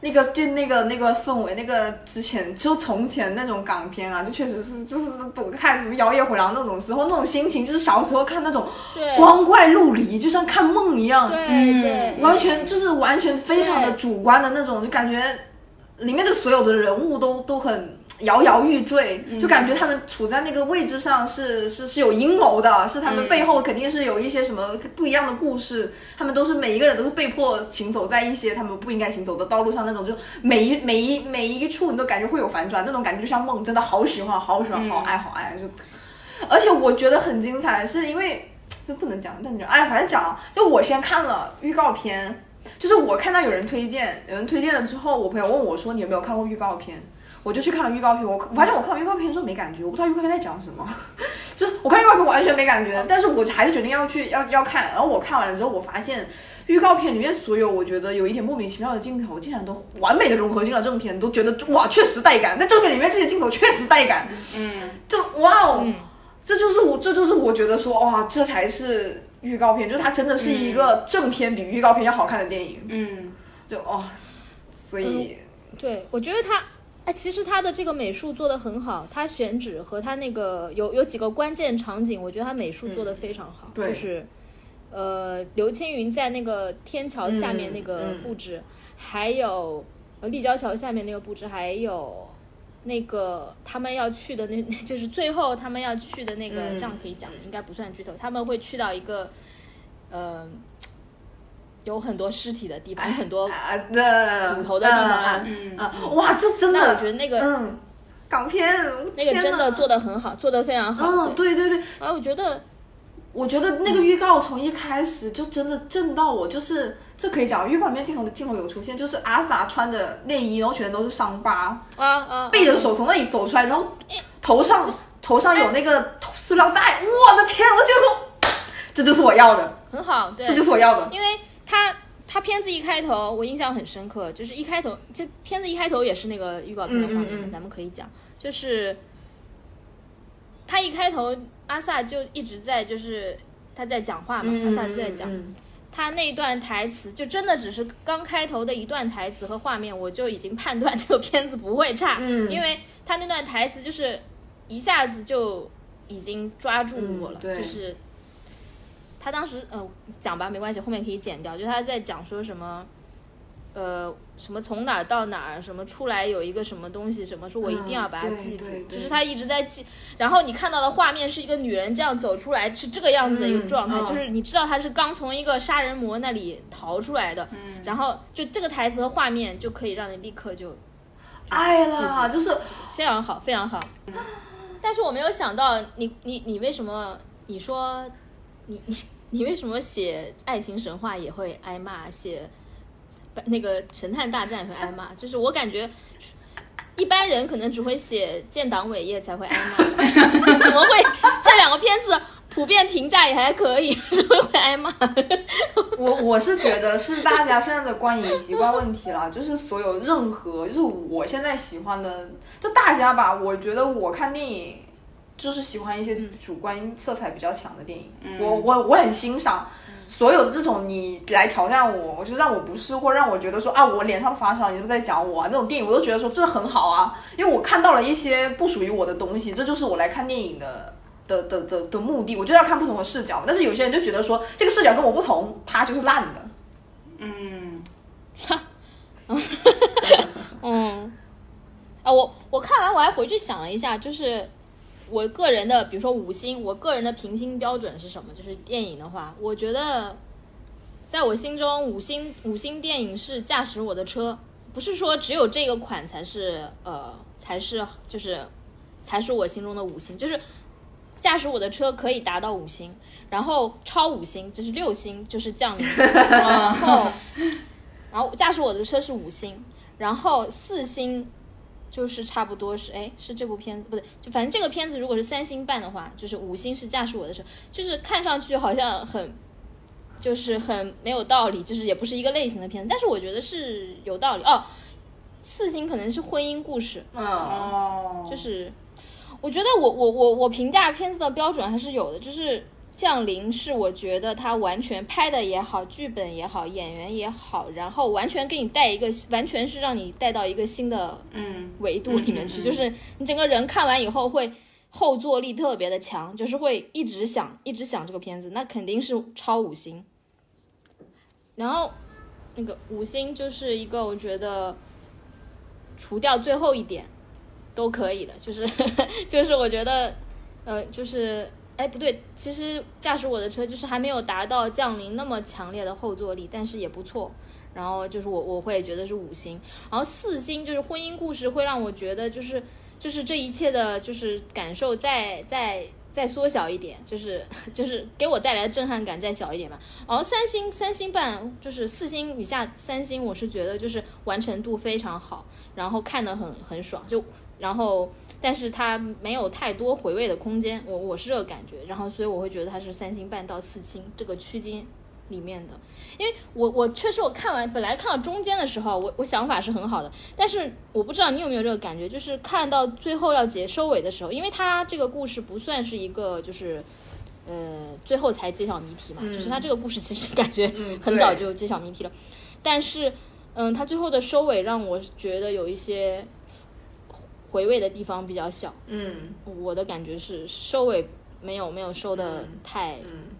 那个就那个那个氛围，那个之前就从前那种港片啊，就确实是就是我看什么《摇曳回廊》那种时候那种心情，就是小时候看那种对。光怪陆离，就像看梦一样，对嗯对，完全就是完全非常的主观的那种，就感觉里面的所有的人物都都很摇摇欲坠，就感觉他们处在那个位置上是是是有阴谋的，是他们背后肯定是有一些什么不一样的故事，他们都是每一个人都是被迫行走在一些他们不应该行走的道路上，那种就每一每一每一处你都感觉会有反转，那种感觉就像梦，真的好喜欢，好喜欢，好爱，好爱，就而且我觉得很精彩，是因为这不能讲，但你就哎，反正讲，就我先看了预告片，就是我看到有人推荐，有人推荐了之后，我朋友问我说你有没有看过预告片，我就去看了预告片，我我发现我看完预告片之后没感觉，我不知道预告片在讲什么，就我看预告片完全没感觉，但是我还是决定要去要要看，然后我看完了之后，我发现。预告片里面所有我觉得有一点莫名其妙的镜头，竟然都完美的融合进了正片，都觉得哇，确实带感。那正片里面这些镜头确实带感，嗯，就哇哦，嗯这就是我，这就是我觉得说，哇，这才是预告片，就是它真的是一个正片比预告片要好看的电影，嗯，就哦，所以、对，我觉得他，哎，其实他的这个美术做的很好，他选址和他那个有有几个关键场景，我觉得他美术做的非常好，对就是，呃，刘青云在那个天桥下面那个嗯嗯布置，还有呃立交桥下面那个布置，还有。那个他们要去的那，就是最后他们要去的那个，嗯这样可以讲，应该不算剧透。他们会去到一个，呃，有很多尸体的地方，有很多啊的骨头的地方啊。嗯啊，哇，这真的，那我觉得那个嗯，港片，那个真的做的，很好，做的非常好。嗯，对。对对，啊我觉得我觉得那个预告从一开始就真的震到我，就是这可以讲，预告里面镜头的镜头有出现，就是阿萨穿着内衣，然后全都是伤疤，啊啊，背着手从那里走出来，然后头上头上有那个塑料袋，我的天，我就说这就是我要的，很好，对，这就是我要的，因为他他片子一开头我印象很深刻，就是一开头这片子一开头也是那个预告片的画面，嗯。嗯嗯咱们可以讲，就是他一开头阿萨就一直在就是他在讲话嘛，阿萨就在讲。嗯他那段台词就真的只是刚开头的一段台词和画面，我就已经判断这个片子不会差，嗯因为他那段台词就是一下子就已经抓住我了，嗯就是他当时呃讲吧，没关系，后面可以剪掉，就他在讲说什么。呃，什么从哪儿到哪儿，什么出来有一个什么东西，什么说我一定要把它嗯记住，就是他一直在记。然后你看到的画面是一个女人这样走出来，是这个样子的一个状态，嗯嗯就是你知道她是刚从一个杀人魔那里逃出来的，然后就这个台词和画面就可以让你立刻就爱记了，就是非常好，非常好。但是我没有想到你你你为什么你说你你你为什么写爱情神话也会挨骂，写那个神探大战也会挨骂？就是我感觉一般人可能只会写建党伟业才会挨骂，怎么会这两个片子普遍评价也还可以，为什么会挨骂？我我是觉得是大家现在的观影习惯问题了，就是所有任何就是我现在喜欢的，就大家吧，我觉得我看电影就是喜欢一些主观色彩比较强的电影，我我我很欣赏。所有的这种你来挑战我，我就让我不适，或让我觉得说啊，我脸上发烧，你是不是在讲我啊？那种电影我都觉得说这很好啊，因为我看到了一些不属于我的东西，这就是我来看电影的的的的的目的。我就要看不同的视角，但是有些人就觉得说这个视角跟我不同，它就是烂的。嗯，哈 嗯，啊，我我看完我还回去想了一下，就是我个人的，比如说五星，我个人的评星标准是什么？就是电影的话，我觉得在我心中，五星五星电影是《驾驶我的车》，不是说只有这个款才是呃才是就是才是我心中的五星，就是驾驶我的车可以达到五星，然后超五星就是六星，就是降临，然后然后驾驶我的车是五星，然后四星就是差不多是哎是这部片子不对，就反正这个片子如果是三星半的话，就是五星是驾驶我的车，就是看上去好像很就是很没有道理，就是也不是一个类型的片子，但是我觉得是有道理哦。四星可能是婚姻故事，嗯，哦，就是我觉得我我我我评价片子的标准还是有的，就是降临是我觉得它完全拍的也好，剧本也好，演员也好，然后完全给你带一个，完全是让你带到一个新的嗯维度里面去，就是你整个人看完以后会后坐力特别的强，就是会一直想一直想这个片子，那肯定是超五星。然后那个五星就是一个我觉得除掉最后一点都可以的，就是 就是我觉得呃就是。哎，不对，其实驾驶我的车就是还没有达到降临那么强烈的后坐力，但是也不错。然后就是我我会觉得是五星，然后四星就是婚姻故事会让我觉得就是就是这一切的就是感受再再再缩小一点，就是 就是给我带来的震撼感再小一点嘛。然后三星三星半就是四星以下三星，我是觉得就是完成度非常好，然后看得很很爽，就然后但是它没有太多回味的空间，我我是这个感觉，然后所以我会觉得它是三星半到四星这个区间里面的。因为我我确实我看完本来看到中间的时候，我我想法是很好的，但是我不知道你有没有这个感觉，就是看到最后要结收尾的时候，因为它这个故事不算是一个就是呃最后才揭晓谜题嘛，就是它这个故事其实感觉嗯 很早就揭晓谜题了，但是嗯，它最后的收尾让我觉得有一些回味的地方比较小，嗯。我的感觉是收尾没有没有收的太嗯，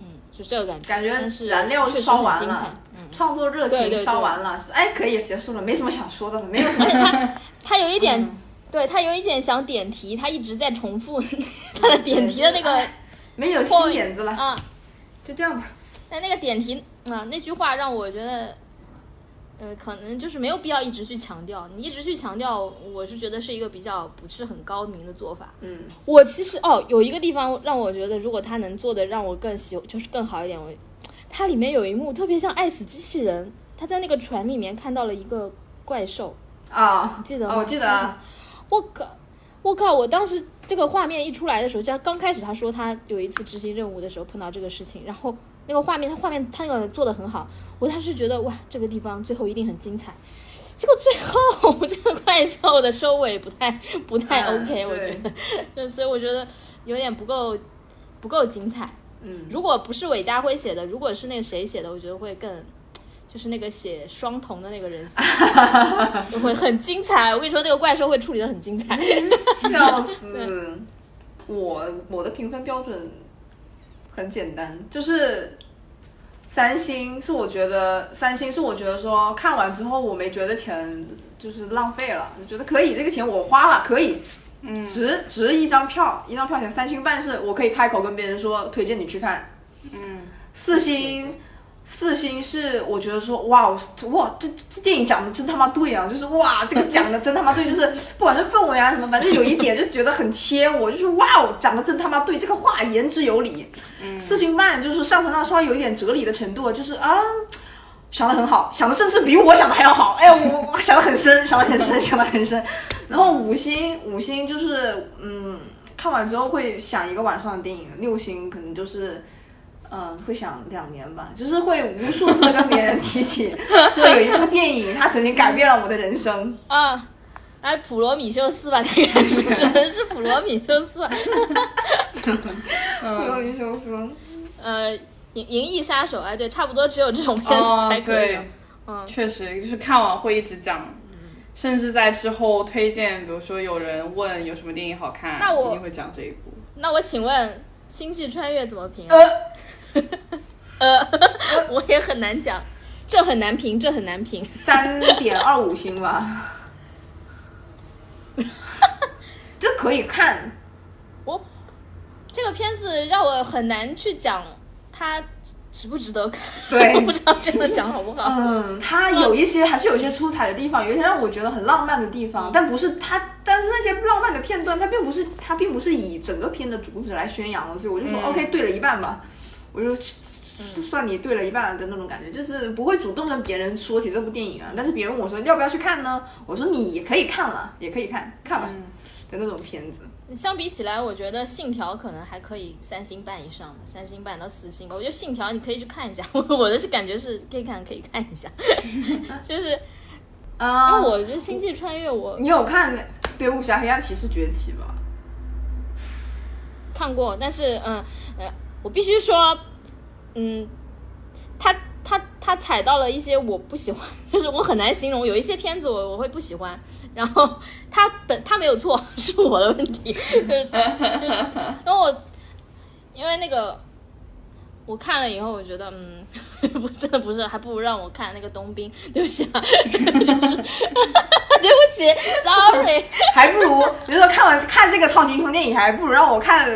嗯，就这个感觉，感觉是燃料烧完很精彩了，嗯。创作热情烧完了，哎，可以结束了，没什么想说的了，没有什么而且他 他有一点，对他有一点想点题，他一直在重复 他的点题的那个没有新点子了，啊，就这样吧。但那个点题啊那句话让我觉得呃，可能就是没有必要一直去强调。你一直去强调，我是觉得是一个比较不是很高明的做法。嗯，我其实哦，有一个地方让我觉得，如果他能做的让我更喜，就是更好一点。我它里面有一幕特别像《爱死机器人》，他在那个船里面看到了一个怪兽，啊，记得吗？哦我记得啊，我靠，我靠！我当时这个画面一出来的时候，就刚开始他说他有一次执行任务的时候碰到这个事情，然后那个画面，他画面他那个做的很好，我当时觉得哇，这个地方最后一定很精彩。结果最后 这个怪兽的收尾不太不太嗯 OK，、我觉得，对 所以我觉得有点不够不够精彩。嗯，如果不是韦家辉写的，如果是那个谁写的，我觉得会更，就是那个写双瞳的那个人写 会很精彩。我跟你说，那个怪兽会处理的很精彩。笑死！我我的评分标准很简单，就是三星是我觉得三星是我觉得说看完之后我没觉得钱就是浪费了，就觉得可以，这个钱我花了可以，嗯，值值一张票，一张票钱三星半是我可以开口跟别人说推荐你去看，嗯，四星。四星是我觉得说哇哇这这电影讲的真他妈对啊，就是哇这个讲的真他妈对，就是不管是氛围啊什么，反正有一点就觉得很切我，就是哇哦讲的真他妈对，这个话言之有理。四星半就是上升到稍微有一点哲理的程度，就是啊想的很好，想的甚至比我想的还要好，哎我我想的很深，想的很深，想的很深。然后五星五星就是嗯看完之后会想一个晚上的电影，六星可能就是。嗯，会想两年吧，就是会无数次的跟别人提起，说有一部电影，它曾经改变了我的人生。啊，哎，普罗米修斯吧，那个是只能是普罗米修斯。普罗米修斯，呃，银银翼杀手，哎，对，差不多只有这种片子哦才，可以有。对，嗯，确实就是看完会一直讲，甚至在之后推荐，比如说有人问有什么电影好看，那我一定会讲这一部。那我请问《星际穿越》怎么评啊？呃，我也很难讲，这很难评，这很难评。三点二五星吧，这可以看。我这个片子让我很难去讲它值不值得看，对。我不知道真的讲好不好。嗯，它有一些还是有一些出彩的地方，有一些让我觉得很浪漫的地方，但不是它，但是那些浪漫的片段，它并不是它并不是以整个片的主旨来宣扬的，所以我就说、嗯。OK 对了一半吧，我就算你对了一半的那种感觉，就是不会主动跟别人说起这部电影啊，但是别人问我说要不要去看呢？我说你也可以看了，也可以看看吧、的那种片子。相比起来，我觉得《信条》可能还可以三星半以上吧，三星半到四星吧。我觉得《信条》你可以去看一下，我我的是感觉是可以看，可以看一下，就是 因啊、为我觉得《星际穿越》我你有看《蝙蝠侠：黑暗骑士崛起》吧？看过，但是嗯呃，我必须说，嗯，他他他踩到了一些我不喜欢，就是我很难形容，有一些片子我我会不喜欢，然后他本他没有错，是我的问题，就是就是，然后我因为那个。我看了以后，我觉得，嗯，不，真的不是，还不如让我看那个冬兵。对不起啊，就是，对不起，sorry。还不如比如说看完看这个超级英雄电影，还不如让我看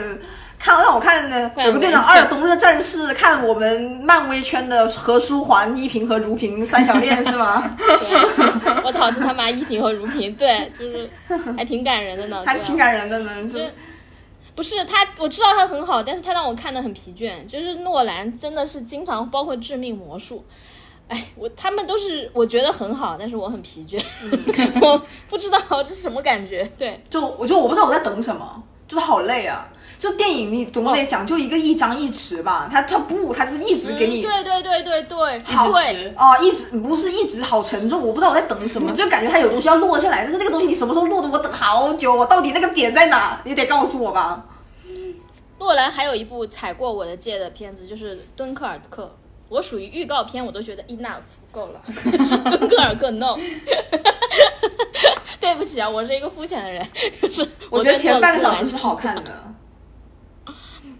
看让我看的，有个队长二冬日战士，看我们漫威圈的何书桓、依萍和如萍三角恋是吗？我操，真他妈依萍和如萍，对，就是 还挺感人的呢，还挺感人的呢。就就不是他，我知道他很好，但是他让我看的很疲倦。就是诺兰真的是经常，包括《致命魔术》，哎，我他们都是我觉得很好，但是我很疲倦，我不知道这是什么感觉。对，就我就我不知道我在等什么，就是好累啊。就电影你总得讲究一个一张一弛吧，他他不，他就是一直给你嗯对对对对对，好对，哦，一直不是一直好沉重，我不知道我在等什么，就感觉它有东西要落下来，但是那个东西你什么时候落的，我等好久，我到底那个点在哪？你得告诉我吧。诺兰还有一部踩过我的界的片子，就是《敦刻尔克》。我属于预告片，我都觉得 enough 够了，是 敦刻尔克 no。对不起啊，我是一个肤浅的人，就是我觉得前半个小时是好看的，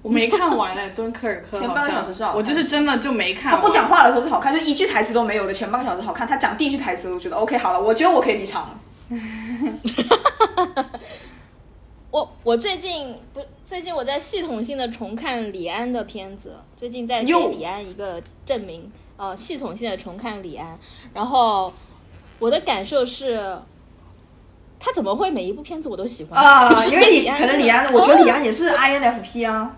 我没看完嘞，敦刻尔克前半个小时是好看我就是真的就没看。他不讲话的时候是好看，就一句台词都没有的前半个小时好看。他讲第一句台词，我觉得 OK 好了，我觉得我可以离场了。我我最近不最近我在系统性的重看李安的片子，最近在给李安一个证明，呃，系统性的重看李安，然后我的感受是，他怎么会每一部片子我都喜欢啊，因为李安你可能李安，我觉得李安也是 INFP 啊。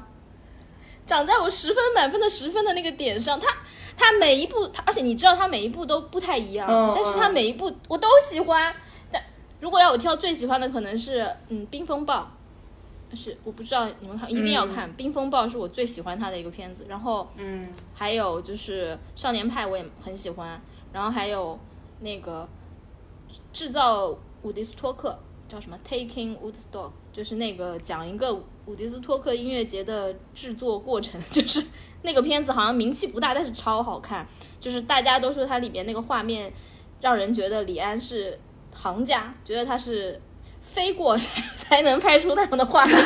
长在我十分满分的十分的那个点上，他他每一部，他而且你知道他每一部都不太一样，嗯但是他每一部我都喜欢。但如果要我挑最喜欢的，可能是嗯《冰风暴》，是我不知道你们看一定要看，冰风暴》是我最喜欢他的一个片子。然后嗯，还有就是《少年派》，我也很喜欢。然后还有那个制造伍迪斯托克叫什么《Taking Woodstock》，就是那个讲一个伍迪斯托克音乐节的制作过程，就是那个片子好像名气不大，但是超好看。就是大家都说它里面那个画面让人觉得李安是行家，觉得他是飞过才 才能拍出那样的画面，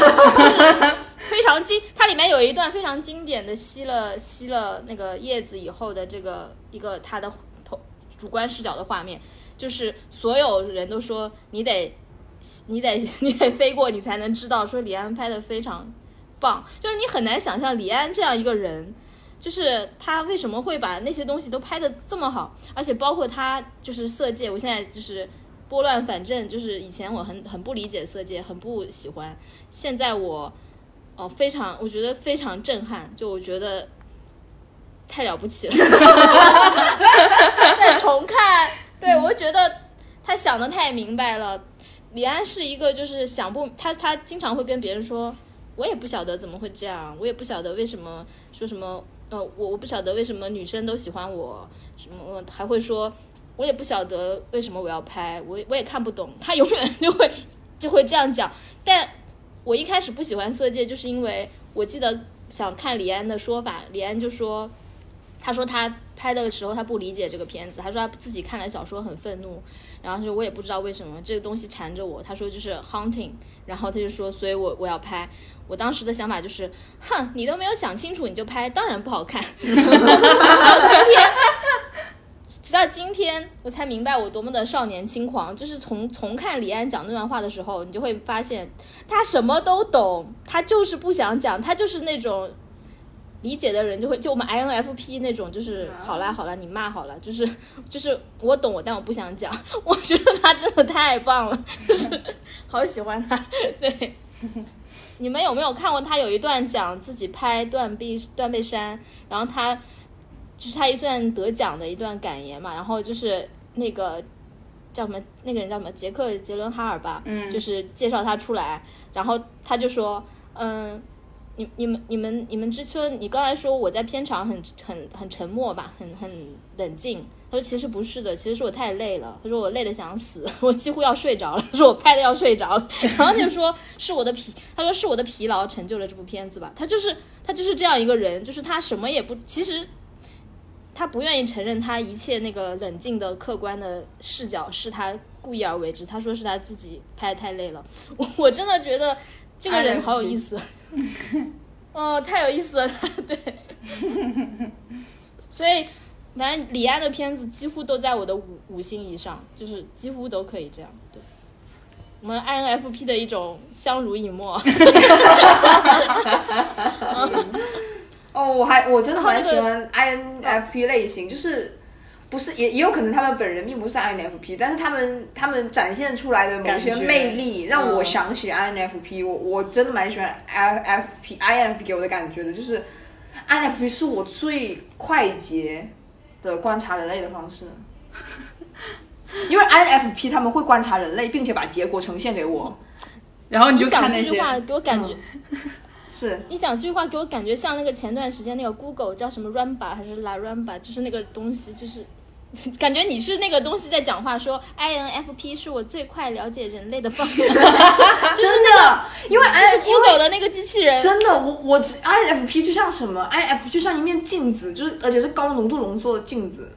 非常经。它里面有一段非常经典的吸了吸了那个叶子以后的这个一个他的头主观视角的画面，就是所有人都说你得你得 你得飞过，你才能知道说李安拍的非常棒，就是你很难想象李安这样一个人。就是他为什么会把那些东西都拍的这么好，而且包括他就是色戒，我现在就是拨乱反正，就是以前我很很不理解色戒，很不喜欢，现在我哦非常，我觉得非常震撼，就我觉得太了不起了，再重看，对我觉得他想的太明白了。李安是一个就是想不他他经常会跟别人说，我也不晓得怎么会这样，我也不晓得为什么说什么呃我我不晓得为什么女生都喜欢我，什么呃还会说我也不晓得为什么我要拍，我我也看不懂，他永远就会就会这样讲。但我一开始不喜欢《色戒》，就是因为我记得想看李安的说法，李安就说，他说他拍的时候他不理解这个片子，他说他自己看了小说很愤怒，然后他说我也不知道为什么这个东西缠着我，他说就是 hunting，然后他就说，所以我我要拍。我当时的想法就是，哼，你都没有想清楚你就拍，当然不好看。直到今天，直到今天我才明白我多么的少年轻狂。就是从从看李安讲那段话的时候，你就会发现他什么都懂，他就是不想讲，他就是那种理解的人就会就我们 INFP 那种，就是好啦好啦，你骂好了，就是就是我懂我，但我不想讲。我觉得他真的太棒了，就是 好喜欢他。对，你们有没有看过他有一段讲自己拍断臂断背山，然后他就是他一段得奖的一段感言嘛，然后就是那个叫什么那个人叫什么杰克杰伦哈尔吧，嗯就是介绍他出来，然后他就说，嗯。你你们你们你们之说你刚才说我在片场很很很沉默吧，很很冷静。他说其实不是的，其实是我太累了。他说我累得想死，我几乎要睡着了。他说我拍的要睡着了，然后就说是我的疲，他说是我的疲劳成就了这部片子吧。他就是他就是这样一个人，就是他什么也不，其实他不愿意承认他一切那个冷静的客观的视角是他故意而为之。他说是他自己拍的太累了。我我真的觉得这个人好有意思。哦，太有意思了，对。所以，反正李安的片子几乎都在我的五五星以上，就是几乎都可以这样。对，我们 INFP 的一种相濡以沫。哦，我还我真的蛮然后那个喜欢 INFP 类型，就是不是也也有可能他们本人并不是 INFP，但是他们他们展现出来的某些感觉魅力让我嗯想起 INFP，、我我真的蛮喜欢 INFP INFP 给我的感觉的，就是 INFP 是我最快捷的观察人类的方式。因为 INFP 他们会观察人类，并且把结果呈现给我。然后你就讲看那些，这句话给我感觉，是，你讲这句话给我感觉像那个前段时间那个 Google 叫什么 Rumba 还是 La Rumba，就是那个东西，就是 感觉你是那个东西在讲话，说 INFP 是我最快了解人类的方式，就是真的，因为 I 因为 Google 的那个机器人。真的，我我只 INFP 就像什么？INFP 就像一面镜子，就是而且是高浓度浓缩的镜子。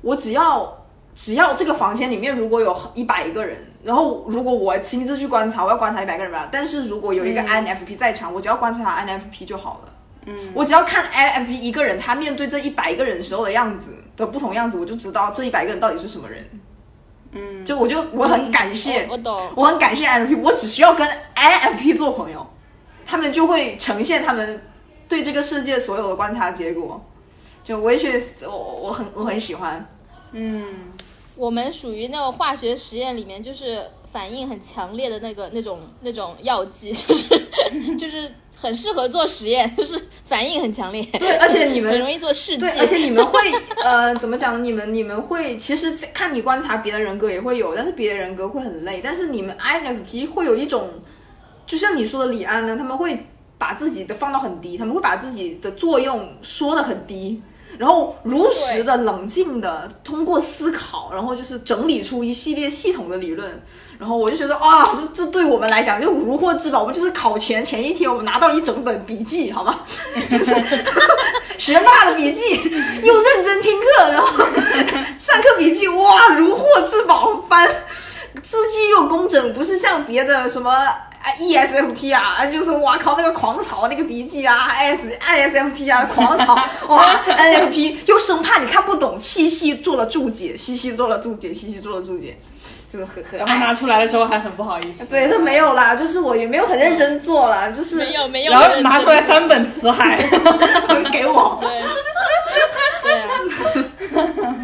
我只要只要这个房间里面如果有一百个人，然后如果我亲自去观察，我要观察一百个人吧。但是如果有一个 INFP 在场，我只要观察 INFP 就好了。嗯，我只要看 INFP 一个人，他面对这一百个人时候的样子的不同样子，我就知道这一百个人到底是什么人。嗯，就我就我很感谢，我我懂，我很感谢 INFP，我只需要跟 INFP 做朋友，他们就会呈现他们对这个世界所有的观察结果。就 which is 我我很我很喜欢。嗯，我们属于那个化学实验里面就是反应很强烈的那个那种那种药剂，就是 就是很适合做实验，就是反应很强烈，对，而且你们 很容易做试剂对，。而且你们会呃，怎么讲呢？你们你们会其实看你观察别的人格也会有，但是别的人格会很累。但是你们 INFP 会有一种，就像你说的李安呢，他们会把自己的放到很低，他们会把自己的作用说的很低。然后如实的、冷静的通过思考，然后就是整理出一系列系统的理论。然后我就觉得啊，这这对我们来讲就如获至宝。我们就是考前前一天，我们拿到了一整本笔记，好吗？就是 学霸的笔记，又认真听课，然后 上课笔记哇，如获至宝，翻字迹又工整，不是像别的什么。啊，ESFP 啊，就是哇靠，那个狂草那个笔记啊，S ISFP 啊，狂草 哇，NFP 又生怕你看不懂，细细做了注解，细细做了注解，细细做了注解，就是很很然后拿出来的时候还很不好意思。对，这没有啦，就是我也没有很认真做了，就是没有没有，然后拿出来三本词海。给我，对，对啊，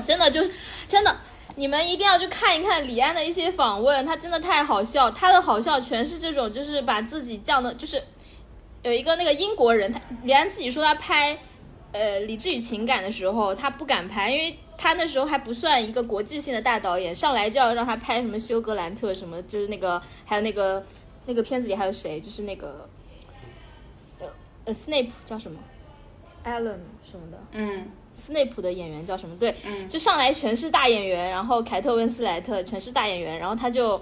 真的就是真的，你们一定要去看一看李安的一些访问，他真的太好笑，他的好笑全是这种，就是把自己降的，就是有一个那个英国人，他李安自己说他拍呃《理智与情感》的时候，他不敢拍，因为他那时候还不算一个国际性的大导演，上来就要让他拍什么休格兰特什么，就是那个还有那个那个片子里还有谁，就是那个呃呃 Snape 叫什么 Alan 什么的。嗯斯内普的演员叫什么？对，嗯就上来全是大演员，然后凯特温斯莱特全是大演员，然后他就，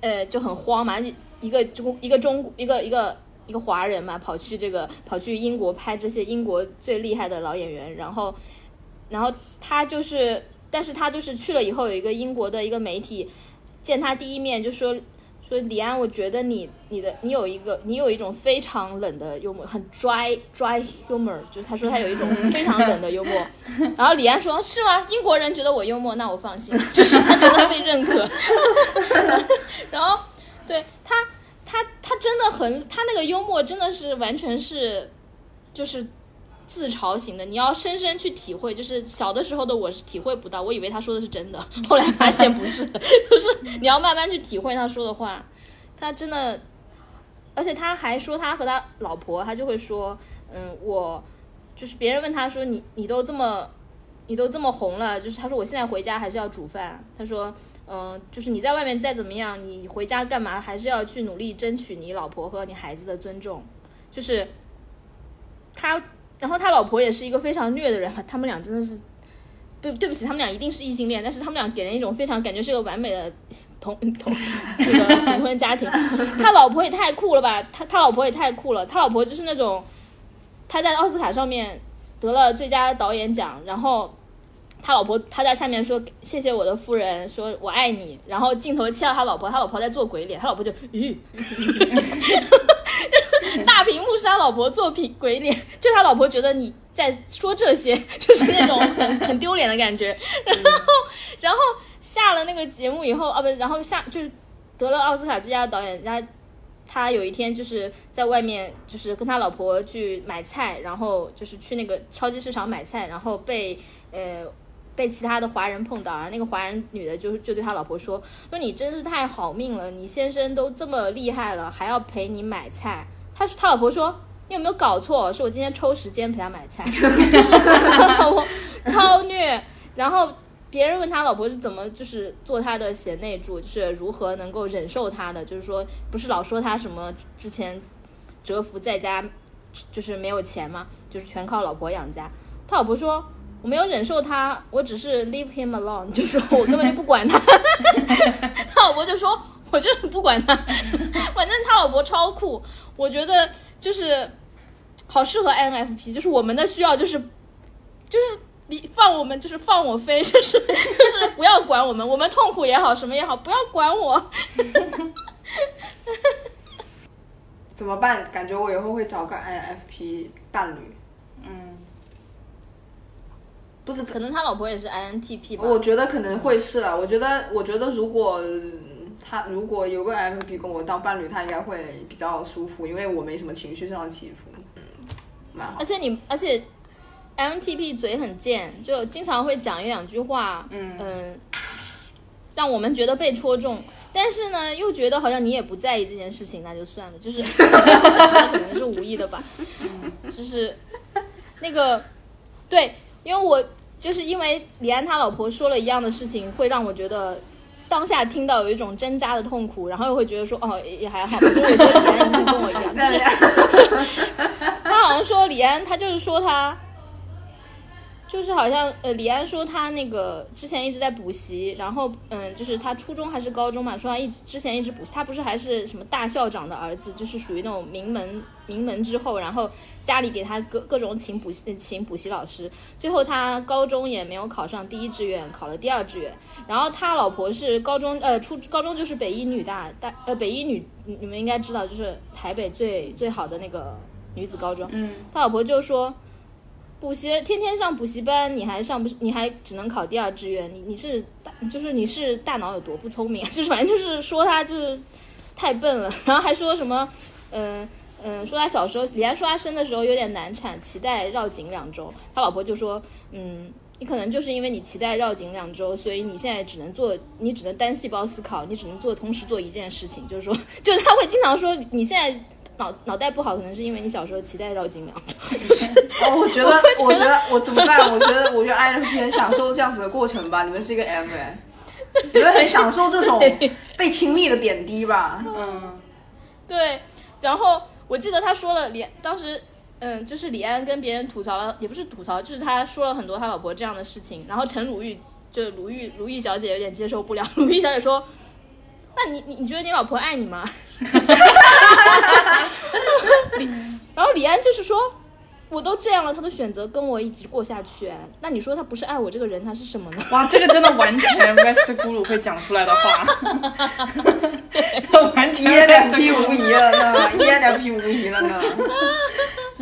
呃，就很慌嘛，就一个中一个中一个一个一个华人嘛，跑去这个跑去英国拍这些英国最厉害的老演员，然后，然后他就是，但是他就是去了以后，有一个英国的一个媒体见他第一面就说。说李安，我觉得你你的你有一个你有一种非常冷的幽默，很 dry dry humor，就是他说他有一种 非常冷的幽默。然后李安说：“是吗？英国人觉得我幽默，那我放心，就是他觉得被认可。”然后对他他他真的很，他那个幽默真的是完全是就是自嘲型的，你要深深去体会。就是小的时候的我是体会不到，我以为他说的是真的，后来发现不是，就是你要慢慢去体会他说的话。他真的，而且他还说他和他老婆，他就会说，嗯，我就是别人问他说你你都这么你都这么红了，就是他说我现在回家还是要煮饭。他说，嗯、就是你在外面再怎么样，你回家干嘛还是要去努力争取你老婆和你孩子的尊重。就是他，然后他老婆也是一个非常虐的人，他们俩真的是。对，对不起，他们俩一定是异性恋，但是他们俩给人一种非常感觉是个完美的同同这个形婚家庭。他老婆也太酷了吧！他他老婆也太酷了，他老婆就是那种他在奥斯卡上面得了最佳导演奖，然后他老婆他在下面说谢谢我的夫人，说我爱你，然后镜头切到他老婆，他老婆在做鬼脸，他老婆就咦，大屏幕是他老婆做屏鬼脸，就他老婆觉得你在说这些，就是那种很很丢脸的感觉，然后然后下了那个节目以后啊不，然后下就是得了奥斯卡最佳导演，然后他有一天就是在外面，就是跟他老婆去买菜，然后就是去那个超级市场买菜，然后被呃被其他的华人碰到，然后那个华人女的就就对他老婆说说你真是太好命了，你先生都这么厉害了，还要陪你买菜。他他老婆说你有没有搞错？是我今天抽时间陪他买菜，就是 超虐，然后。别人问他老婆是怎么就是做他的贤内助，就是如何能够忍受他的，就是说不是老说他什么之前蛰伏在家就是没有钱嘛，就是全靠老婆养家。他老婆说我没有忍受他，我只是 leave him alone，就是说我根本就不管他。他老婆就说我就是不管他，反正他老婆超酷，我觉得就是好适合 INFP，就是我们的需要就是就是。你放我们就是放我飞，就是 就是不要管我们，我们痛苦也好，什么也好，不要管我。怎么办？感觉我以后会找个 INFP 伴侣，嗯，不是可能他老婆也是 INTP 吧。我觉得可能会是啊。我觉得，我觉得如果他如果有个 INFP 跟我当伴侣，他应该会比较舒服，因为我没什么情绪上的起伏，嗯，蛮好而。且你，而且 INTP 嘴很贱，就经常会讲一两句话，嗯让我们觉得被戳中，但是呢，又觉得好像你也不在意这件事情，那就算了，就是他可能是无意的吧，就是那个对，因为我就是因为李安他老婆说了一样的事情，会让我觉得。当下听到有一种挣扎的痛苦，然后又会觉得说，哦，也也还好，就是我觉得李安一定跟我一样，就是 他好像说李安，他就是说他，就是好像呃，李安说他那个之前一直在补习，然后嗯，就是他初中还是高中嘛，说他一直之前一直补习，他不是还是什么大校长的儿子，就是属于那种名门名门之后，然后家里给他各各种请补习请补习老师，最后他高中也没有考上第一志愿，考了第二志愿，然后他老婆是高中呃初高中就是北一女大大呃北一女，你你们应该知道，就是台北最最好的那个女子高中，嗯，他老婆就说。补习天天上补习班，你还上不？你还只能考第二志愿？你你是大就是你是大脑有多不聪明？就是反正就是说他就是太笨了，然后还说什么，嗯、嗯、说他小时候，李安说他生的时候有点难产，脐带绕颈两周，他老婆就说，嗯。你可能就是因为你脐带绕颈两周，所以你现在只能做，你只能单细胞思考，你只能做同时做一件事情。就是说，就是他会经常说，你现在脑脑袋不好，可能是因为你小时候脐带绕颈两周。哦，我觉得，我觉得我怎么办？我觉得，我觉得 INFP 很享受这样子的过程吧。你们是一个 M 哎，你们很享受这种被亲密的贬低吧？嗯，对，然后我记得他说了李，当时嗯，就是李安跟别人吐槽了，也不是吐槽，就是他说了很多他老婆这样的事情，然后陈鲁豫就鲁豫鲁豫小姐有点接受不了，鲁豫小姐说：“那你你你觉得你老婆爱你吗？” 李 然后李安就是说。我都这样了，他都选择跟我一起过下去，那你说他不是爱我这个人，他是什么呢？哇，这个真的完全 West 咕噜会讲出来的话，这 完全一言两批无疑了呢一言两批无疑了呢。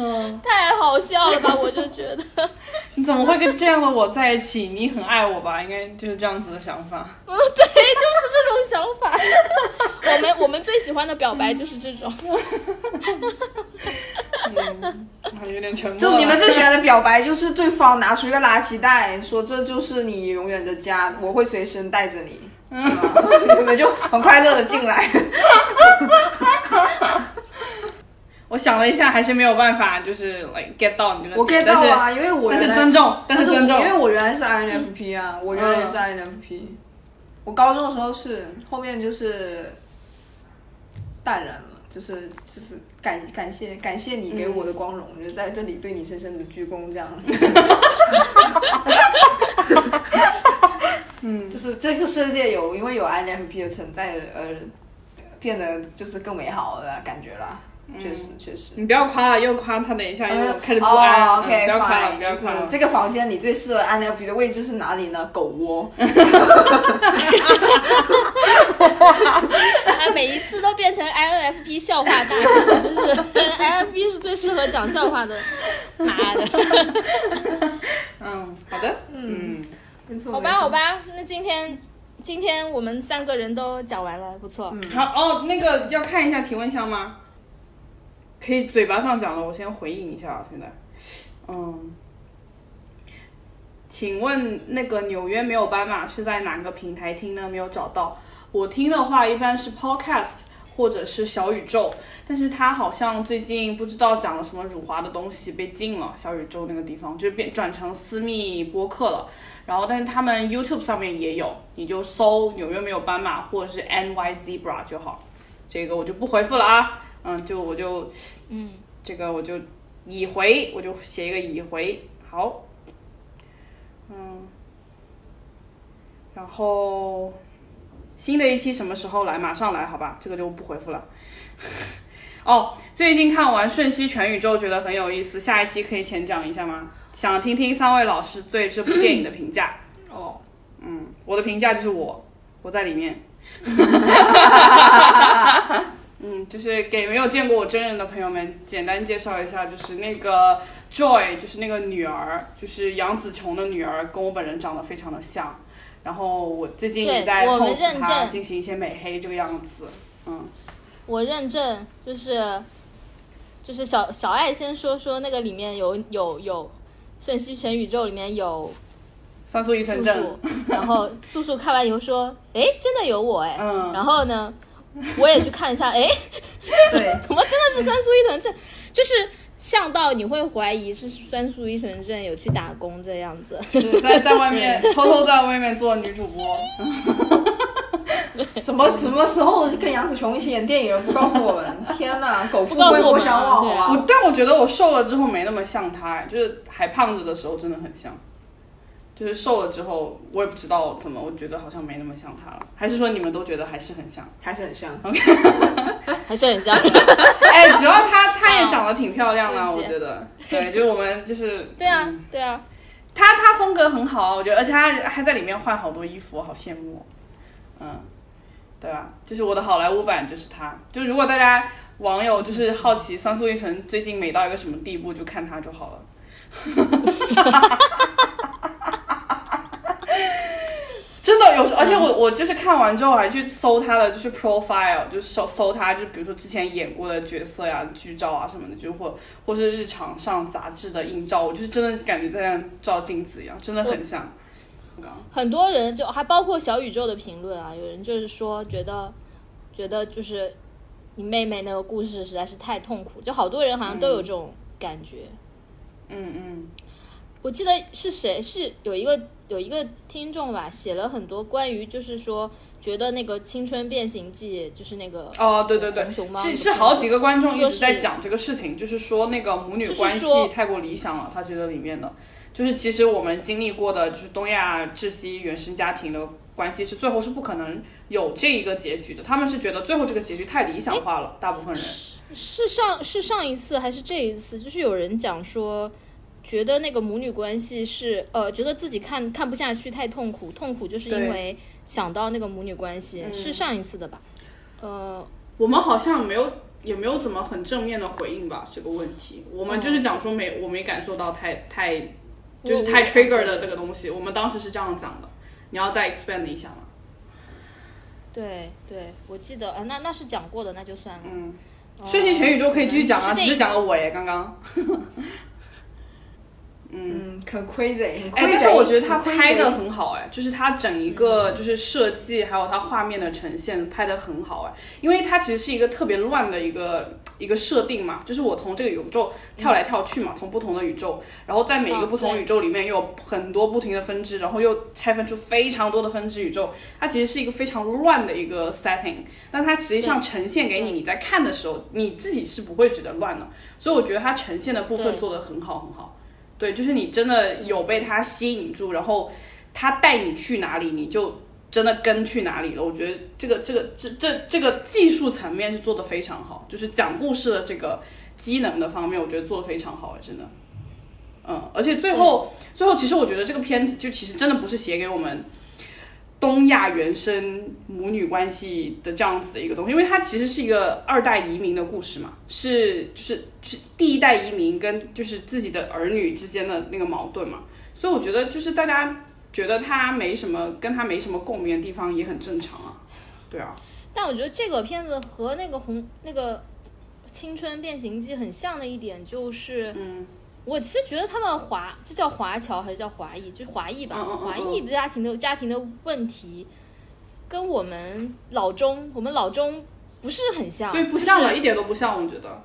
嗯，太好笑了吧！我就觉得，你怎么会跟这样的我在一起？你很爱我吧？应该就是这样子的想法。嗯，对，就是这种想法。我们我们最喜欢的表白就是这种。嗯，有点沉默。就你们最喜欢的表白，就是对方拿出一个垃圾袋，说这就是你永远的家，我会随身带着你，是吧？你们就很快乐的进来。我想了一下，还是没有办法，就是 like get 到你这个。我 get 到啊，因为我但是原来尊重，但是尊重因。为我原来是 INFP 啊，我原来也是 INFP。我高中的时候是，后面就是淡然了，就是就是感感谢感谢你给我的光荣，我就在这里对你深深的鞠躬，这样。嗯，就是这个世界有因为有 INFP 的存在而变得就是更美好的感觉啦，确实确实。你不要夸了，又夸他，等一下又开始不安。，OK，不要夸了，不要夸了。就是这个房间里最适合 INFP 的位置是哪里呢？狗窝。哎，每一次都变成 INFP 笑话大赏，就是 INFP 是最适合讲笑话的，妈的！嗯，好的，嗯，没错好吧，好。吧，那今天今天我们三个人都讲完了，不错。嗯好哦，那个要看一下提问箱吗？可以嘴巴上讲的，我先回应一下啊。现在，嗯，请问那个纽约没有斑马是在哪个平台听呢？没有找到。我听的话一般是 Podcast 或者是小宇宙，但是它好像最近不知道讲了什么辱华的东西被禁了，小宇宙那个地方就变转成私密播客了。然后，但是他们 YouTube 上面也有，你就搜纽约没有斑马或者是 NY Zebra 就好。这个我就不回复了啊，嗯，就我就，嗯，这个我就已回，我就写一个已回，好，嗯，然后新的一期什么时候来？马上来，好吧，这个就不回复了。哦，最近看完《瞬息全宇宙》，觉得很有意思，下一期可以浅讲一下吗？想听听三位老师对这部电影的评价。哦，嗯，我的评价就是我，我在里面。嗯，就是给没有见过我真人的朋友们简单介绍一下，就是那个 Joy，就是那个女儿，就是杨紫琼的女儿，跟我本人长得非常的像。然后我最近也在我们认证进行一些美黑这个样子，嗯，我认证就是就是小小爱先说说那个里面有有有瞬息全宇宙里面有三素依素存症，素，然后 素素看完以后说，哎，真的有我哎，嗯。然后呢，我也去看一下，哎，对，怎么真的是酸素依存症？就是像到你会怀疑是酸素依存症有去打工这样子。对在在外面偷偷在外面做女主播，什么什么时候跟杨紫琼一起演电影？不告诉我们！天哪，狗富贵不告诉我们莫相忘，好对啊吧？我但我觉得我瘦了之后没那么像她，哎就是还胖着的时候真的很像，就是瘦了之后我也不知道怎么，我觉得好像没那么像她了，还是说你们都觉得还是很像？还是很像，OK。还是很像。哎，主要她她也长得挺漂亮的，对不起我觉得，对，就是我们就是 对啊嗯，对啊，她她风格很好，我觉得，而且她还在里面换好多衣服，我好羡慕哦。嗯，对吧？就是我的好莱坞版就是她。就如果大家网友就是好奇桑素一纯最近美到一个什么地步，就看她就好了。真的有时，而且我我就是看完之后还去搜他的就是 profile，就是搜搜他，就比如说之前演过的角色呀、剧照啊什么的，就或或是日常上杂志的硬照，我就是真的感觉在那照镜子一样，真的很像。很多人就还包括小宇宙的评论啊，有人就是说觉得觉得就是你妹妹那个故事实在是太痛苦，就好多人好像都有这种感觉。嗯嗯，我记得是谁是有一个有一个听众吧，写了很多关于就是说觉得那个《青春变形记》就是那个哦，对对对熊，猫是是好几个观众一直在讲这个事情，就是说那个母女关系太过理想了，他觉得里面的，就是其实我们经历过的，就是东亚窒息原生家庭的关系是最后是不可能有这一个结局的，他们是觉得最后这个结局太理想化了，大部分人。是上是上一次还是这一次？就是有人讲说，觉得那个母女关系是呃，觉得自己看看不下去，太痛苦，痛苦就是因为想到那个母女关系，嗯是上一次的吧？呃，我们好像没有也没有怎么很正面的回应吧这个问题，我们就是讲说没我没感受到太太就是太 trigger 的这个东西，我们当时是这样讲的，你要再 expand 一下吗？对对，我记得啊、那那是讲过的，那就算了。嗯，哦睡醒全宇宙可以继续讲啊，只是讲了我耶，刚刚。嗯，很 crazy，很 crazy。哎，但是我觉得他拍的很好，哎，就是他整一个就是设计，还有他画面的呈现拍的很好，哎，因为它其实是一个特别乱的一个一个设定嘛，就是我从这个宇宙跳来跳去嘛，从不同的宇宙，然后在每一个不同宇宙里面又有很多不停的分支，然后又拆分出非常多的分支宇宙，它其实是一个非常乱的一个 setting，但它实际上呈现给你，你在看的时候，你自己是不会觉得乱的，所以我觉得它呈现的部分做的很好很好。对，就是你真的有被他吸引住，然后他带你去哪里，你就真的跟去哪里了。我觉得这个这个这这这个技术层面是做的非常好，就是讲故事的这个机能的方面，我觉得做的非常好，真的。嗯，而且最后最后，其实我觉得这个片子就其实真的不是写给我们东亚原生母女关系的这样子的一个东西，因为它其实是一个二代移民的故事嘛，是就是是第一代移民跟就是自己的儿女之间的那个矛盾嘛，所以我觉得就是大家觉得他没什么跟他没什么共鸣的地方也很正常啊，对啊，但我觉得这个片子和那个红那个《青春变形记》很像的一点就是，嗯，我其实觉得他们华这叫华侨还是叫华裔，就是华裔吧，华裔的家庭的家庭的问题，跟我们老中我们老中不是很像，对，不像了，一点都不像，我觉得，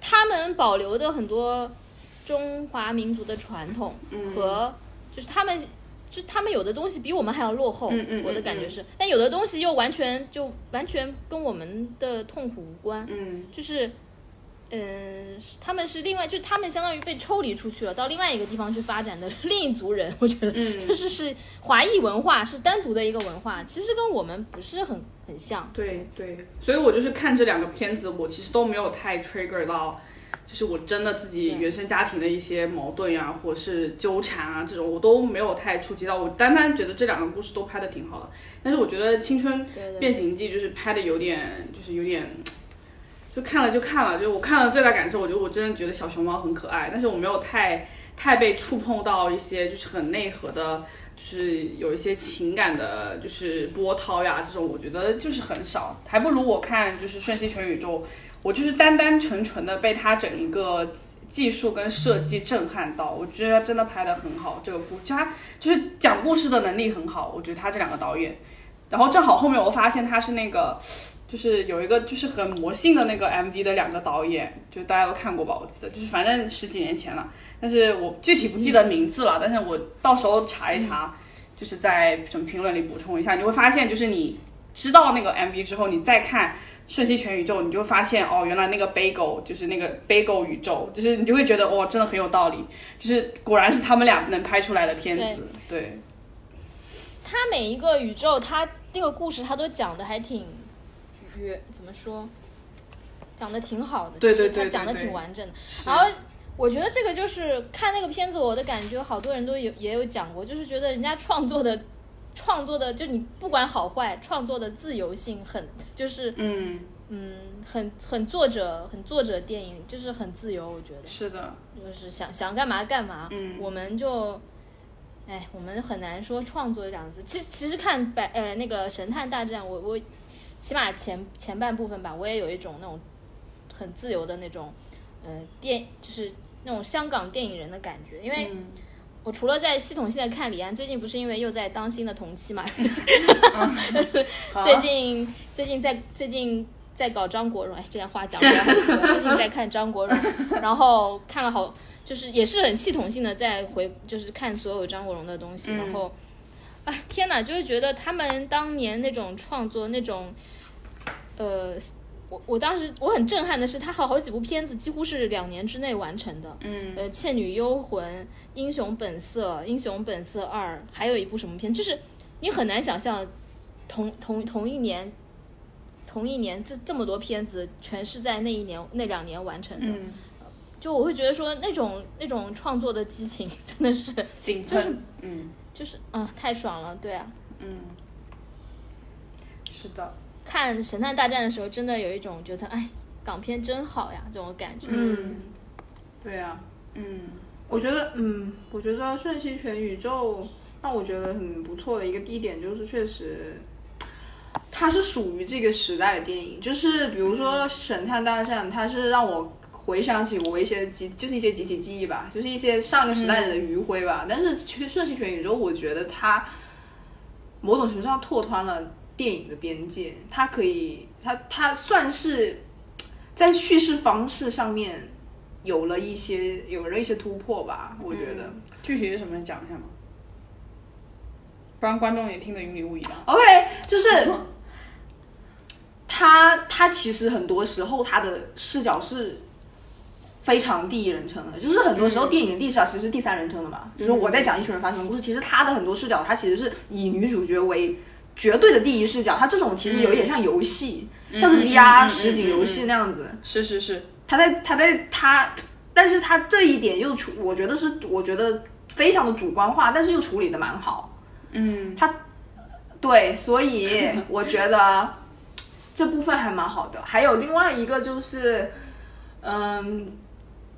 他们保留的很多中华民族的传统嗯。和就是他们。就他们有的东西比我们还要落后，嗯嗯嗯。我的感觉是，但有的东西又完全就完全跟我们的痛苦无关，嗯。就是，嗯、他们是另外，就他们相当于被抽离出去了，到另外一个地方去发展的另一族人，我觉得，嗯就是是华裔文化，是单独的一个文化，其实跟我们不是很很像。对对，所以我就是看这两个片子，我其实都没有太 trigger 到，就是我真的自己原生家庭的一些矛盾呀、或者是纠缠啊这种，我都没有太触及到。我单单觉得这两个故事都拍的挺好的，但是我觉得《青春变形记》就是拍的有点，就是有点，就看了就看了，就我看了最大感受，我觉得我真的觉得小熊猫很可爱，但是我没有太太被触碰到一些就是很内核的就是有一些情感的，就是波涛呀，这种我觉得就是很少，还不如我看就是《瞬息全宇宙》，我就是单单纯纯的被他整一个技术跟设计震撼到，我觉得他真的拍的很好，这个故就他就是讲故事的能力很好，我觉得他这两个导演，然后正好后面我发现他是那个。就是有一个就是很魔性的那个 MV 的两个导演，就大家都看过吧？我记得就是反正十几年前了，但是我具体不记得名字了。但是我到时候查一查，就是在什么评论里补充一下，你会发现就是你知道那个 MV 之后，你再看《瞬息全宇宙》，你就发现哦，原来那个 Bagel 就是那个 Bagel 宇宙，就是你就会觉得哇，真的很有道理，就是果然是他们俩能拍出来的片子。对，他每一个宇宙，他那个故事他都讲的还挺。怎么说？讲的挺好的，对对对，他讲的挺完整的。然后我觉得这个就是看那个片子，我的感觉好多人都有也有讲过，就是觉得人家创作的创作的，就你不管好坏，创作的自由性很，就是嗯嗯，很很作者很作者电影，就是很自由。我觉得是的，就是想想干嘛干嘛。嗯，我们就哎，我们很难说创作这样子。其实其实看百呃那个神探大战，我我。起码前前半部分吧，我也有一种那种很自由的那种，呃，电就是那种香港电影人的感觉。因为我除了在系统性的看李安，最近不是因为又在当新的同期嘛，最近最近在最近在搞张国荣，哎，这样话讲出来很奇怪。最近在看张国荣，然后看了好，就是也是很系统性的在回，就是看所有张国荣的东西，然后。天哪，就是觉得他们当年那种创作，那种，呃，我我当时我很震撼的是，他好好几部片子几乎是两年之内完成的。嗯。呃，《倩女幽魂》《英雄本色》《英雄本色二》，还有一部什么片，就是你很难想象，同同同一年，同一年这这么多片子全是在那一年那两年完成的。嗯。就我会觉得说，那种那种创作的激情真的是，就是嗯。就是嗯，太爽了，对啊，嗯，是的，看《神探大战》的时候，真的有一种觉得，哎，港片真好呀，这种感觉。嗯，对呀，嗯，我觉得，嗯，我觉得《瞬息全宇宙》让我觉得很不错的一个一点就是，确实，它是属于这个时代的电影。就是比如说《神探大战》，它是让我。回想起我一些集，就是一些集体记忆吧，就是一些上个时代的余晖吧。但是《其实瞬息全宇宙》，我觉得它某种程度上拓宽了电影的边界，它可以，它它算是在叙事方式上面有了一些有了一些突破吧。我觉得具体是什么，讲一下吗？不然观众也听得云里雾里的。OK，就是 他他其实很多时候他的视角是。非常第一人称的，就是很多时候电影的视角其实是第三人称的嘛。比如说我在讲一群人发生的故事，其实他的很多视角，他其实是以女主角为绝对的第一视角。他这种其实有一点像游戏，像是 VR 实景游戏那样子。是是是，他在他在他，但是他这一点又处，我觉得是我觉得非常的主观化，但是又处理的蛮好。嗯，他对，所以我觉得这部分还蛮好的。还有另外一个就是，嗯。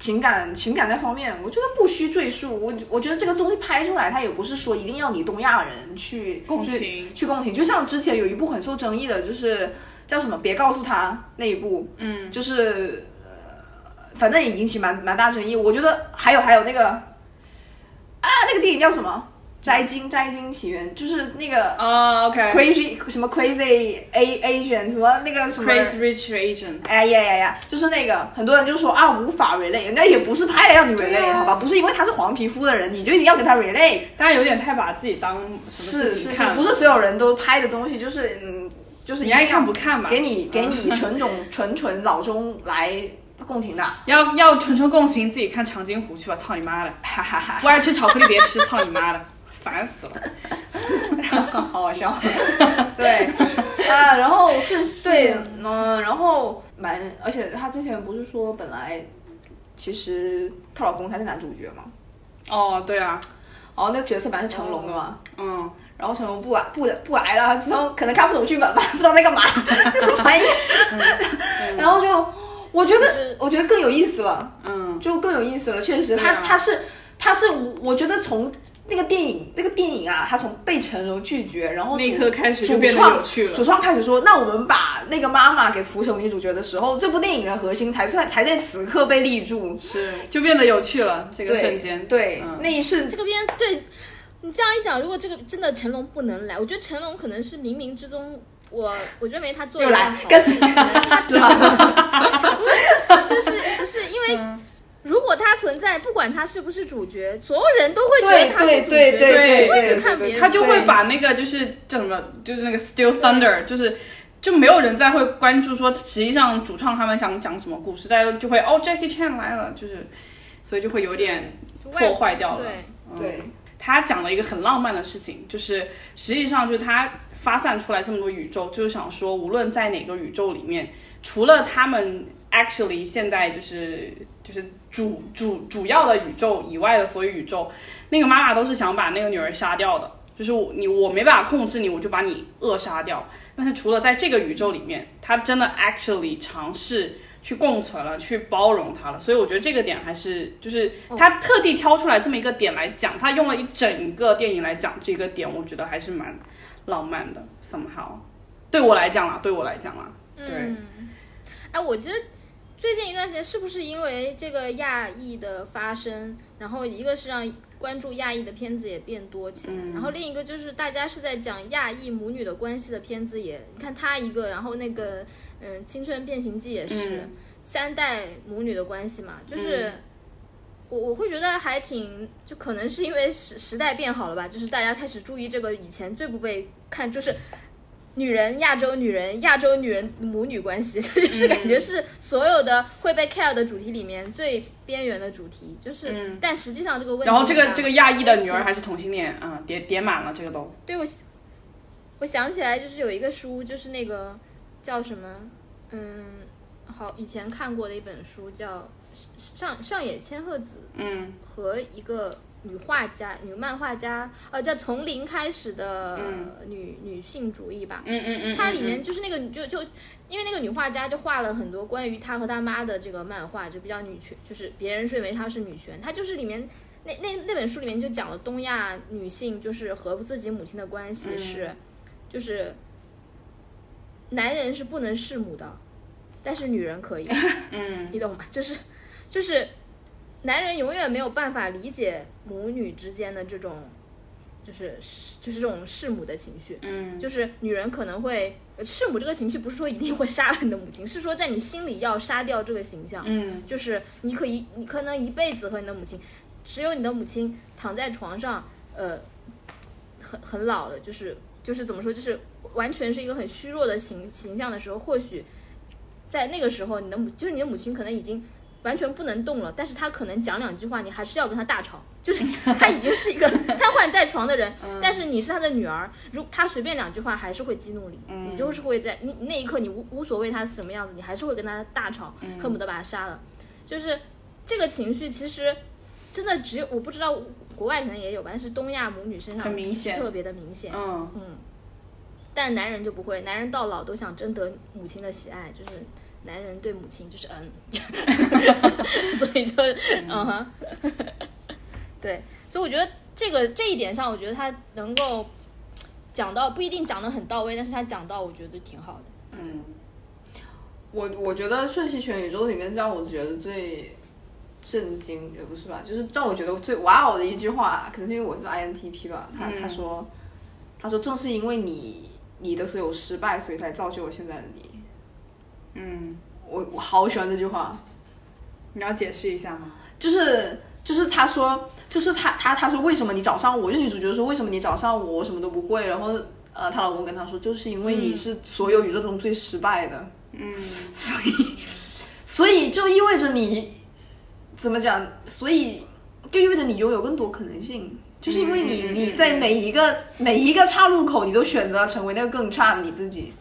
情感情感那方面，我觉得不需赘述。我我觉得这个东西拍出来，它也不是说一定要你东亚人去共情去共情。就像之前有一部很受争议的，就是叫什么“别告诉他”那一部，嗯，就是呃，反正也引起蛮蛮大争议。我觉得还有还有那个啊，那个电影叫什么？摘金摘金起源就是那个啊，crazy 什么 crazy a Asian 什么那个什么 crazy rich Asian，哎呀呀呀，就是那个很多人就说啊无法 relate，那也不是拍让你 relate 好吧，不是因为他是黄皮肤的人你就一定要给他 relate，大家有点太把自己当是是是，不是所有人都拍的东西就是嗯就是你爱看不看吧，给你给你纯种 纯纯老中来共情的，要要纯纯共情自己看长津湖去吧，操你妈的，哈哈哈，不爱吃巧克力别吃，操你妈的。烦死了，好好笑。对啊，然后是，对，嗯，然后蛮，而且她之前不是说本来其实她老公才是男主角嘛？哦，对啊，哦，那个角色本来是成龙的嘛，嗯，然后成龙不来不不来了，成龙可能看不懂剧本吧，不知道在干嘛，这什么玩意？然后就我觉得我觉得更有意思了，嗯，就更有意思了，确实，他他是他是我觉得从。那个电影，那个电影啊，他从被成龙拒绝，然后那一刻开始就主变得创有趣了主创开始说，那我们把那个妈妈给扶成女主角的时候，这部电影的核心才算才在此刻被立住。是就变得有趣了，这个瞬间，对，嗯那一瞬这个边对你这样一讲，如果这个真的成龙不能来，我觉得成龙可能是冥冥之中。我我认为他做？就是 不是因为嗯如果他存在，不管他是不是主角，所有人都会觉得他是主角，对不会去看别人。他就会把那个就是叫什么，就是那个 Still Thunder，就是就没有人再会关注说，实际上主创他们想讲什么故事，大家就会哦 Jackie Chan 来了，就是所以就会有点破坏掉了。对，他讲了一个很浪漫的事情，就是实际上就是他发散出来这么多宇宙，就是想说，无论在哪个宇宙里面，除了他们 actually 现在就是就是主主主要的宇宙以外的所有宇宙，那个妈妈都是想把那个女儿杀掉的，就是我你我没办法控制你，我就把你扼杀掉。但是除了在这个宇宙里面，他真的 actually 尝试。去共存了，去包容他了，所以我觉得这个点还是就是他特地挑出来这么一个点来讲，他用了一整个电影来讲这个点，我觉得还是蛮浪漫的，somehow。对我来讲啦，对我来讲啦，对，嗯，哎，我其实最近一段时间是不是因为这个亚裔的发生，然后一个是让关注亚裔的片子也变多起来，然后另一个就是大家是在讲亚裔母女的关系的片子也，你看他一个，然后那个嗯，青春变形记也是、三代母女的关系嘛，就是。我我会觉得还挺，就可能是因为时时代变好了吧，就是大家开始注意这个以前最不被看，就是女人亚洲女人亚洲女人母女关系，这 就是感觉是所有的会被 care 的主题里面最边缘的主题，就是，但实际上这个问题，然后这个这个亚裔的女儿还是同性恋，嗯，叠叠满了这个都，对我，我想起来就是有一个书，就是那个叫什么，嗯，好，以前看过的一本书叫上上野千鹤子，嗯。和一个女画家、女漫画家，呃，叫从零开始的女、女性主义吧。嗯嗯嗯，它里面就是那个就就因为那个女画家就画了很多关于她和她妈的这个漫画，就比较女权，就是别人认为她是女权，她就是里面那那那本书里面就讲了东亚女性就是和自己母亲的关系是，就是男人是不能弑母的，但是女人可以，嗯你懂吗？就是就是男人永远没有办法理解母女之间的这种。就是就是这种弑母的情绪，嗯就是女人可能会呃弑母这个情绪，不是说一定会杀了你的母亲，是说在你心里要杀掉这个形象。嗯就是你可以，你可能一辈子和你的母亲，只有你的母亲躺在床上，呃，很很老了，就是就是怎么说，就是完全是一个很虚弱的形形象的时候，或许在那个时候，你的母就是你的母亲可能已经完全不能动了，但是他可能讲两句话，你还是要跟他大吵，就是 他已经是一个瘫痪在床的人，但是你是他的女儿，如他随便两句话还是会激怒你，你就是会在你那一刻你无无所谓他是什么样子，你还是会跟他大吵，恨不得把他杀了，就是这个情绪其实真的只有我不知道国外可能也有吧，但是东亚母女身上很明显。特别的明显，嗯。但男人就不会，男人到老都想争得母亲的喜爱，就是男人对母亲就是嗯，所以就嗯哼，对，所以我觉得这个这一点上，我觉得他能够讲到不一定讲的很到位，但是他讲到我觉得挺好的。嗯我我觉得《瞬息全宇宙》里面让我觉得最震惊，也不是吧，就是让我觉得最哇哦的一句话，可能是因为我是 INTP 吧。他、嗯他说，他说正是因为你你的所有失败，所以才造就了现在的你。嗯，我我好喜欢这句话，你要解释一下吗？就是就是他说，就是他他他说为什么你找上我？就女主角说为什么你找上我？我什么都不会。然后呃，她老公跟她说，就是因为你是所有宇宙中最失败的。嗯 所以，所以就意味着你怎么讲？所以就意味着你拥有更多可能性，就是因为你你在每一个每一个岔路口，你都选择成为那个更差的你自己。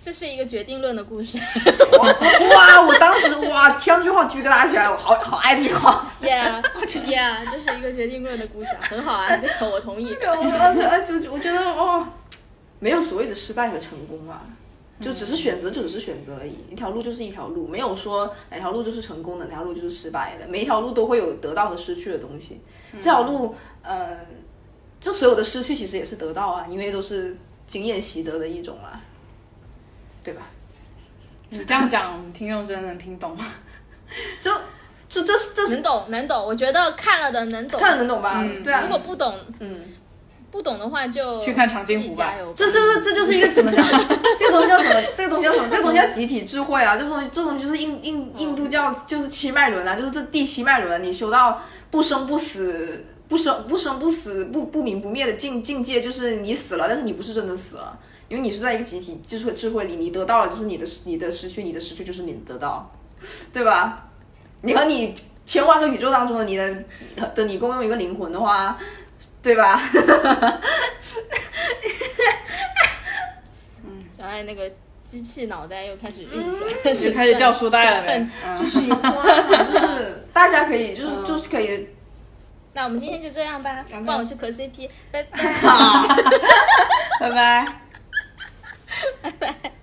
嗯，这是一个决定论的故事哇！我当时哇，听到这句话鸡皮疙瘩起来，我好好爱这句话。，Yeah Yeah，这是一个决定论的故事啊，很好啊，这个我同意。我当时哎，就我觉得哦，没有所谓的失败和成功啊，就只是选择，就只是选择而已，一条路就是一条路，没有说哪条路就是成功的，哪条路就是失败的，每一条路都会有得到和失去的东西。这条路，呃，就所有的失去其实也是得到啊，因为都是经验习得的一种啊，对吧？你这样讲，听众真的能听懂吗？就这这是这是能懂能懂，我觉得看了的能懂。看了能懂吧？嗯对啊如，果不懂嗯。不懂的话就去看长津湖吧。这就是这就是一个怎么讲？这个东西叫什么？这个东西叫什么？这个东西叫集体智慧啊！这个东西这东西就是印印印度教就是七脉轮啊，就是这第七脉轮，你修到不生不死、不生不生不死、不不明不灭的境境界，就是你死了，但是你不是真的死了，因为你是在一个集体智慧智慧里，你得到了就是你的你的失去，你的失去就是你的得到，对吧？你和你千万个宇宙当中的你的的你共用一个灵魂的话，对吧？嗯 小爱那个机器脑袋又开始运嗯转，就开始掉书袋了呗顺。嗯，喜欢，就是大家可以，就是嗯就是可以，那我们今天就这样吧放我去磕 CP，拜拜。操。拜拜。拜拜。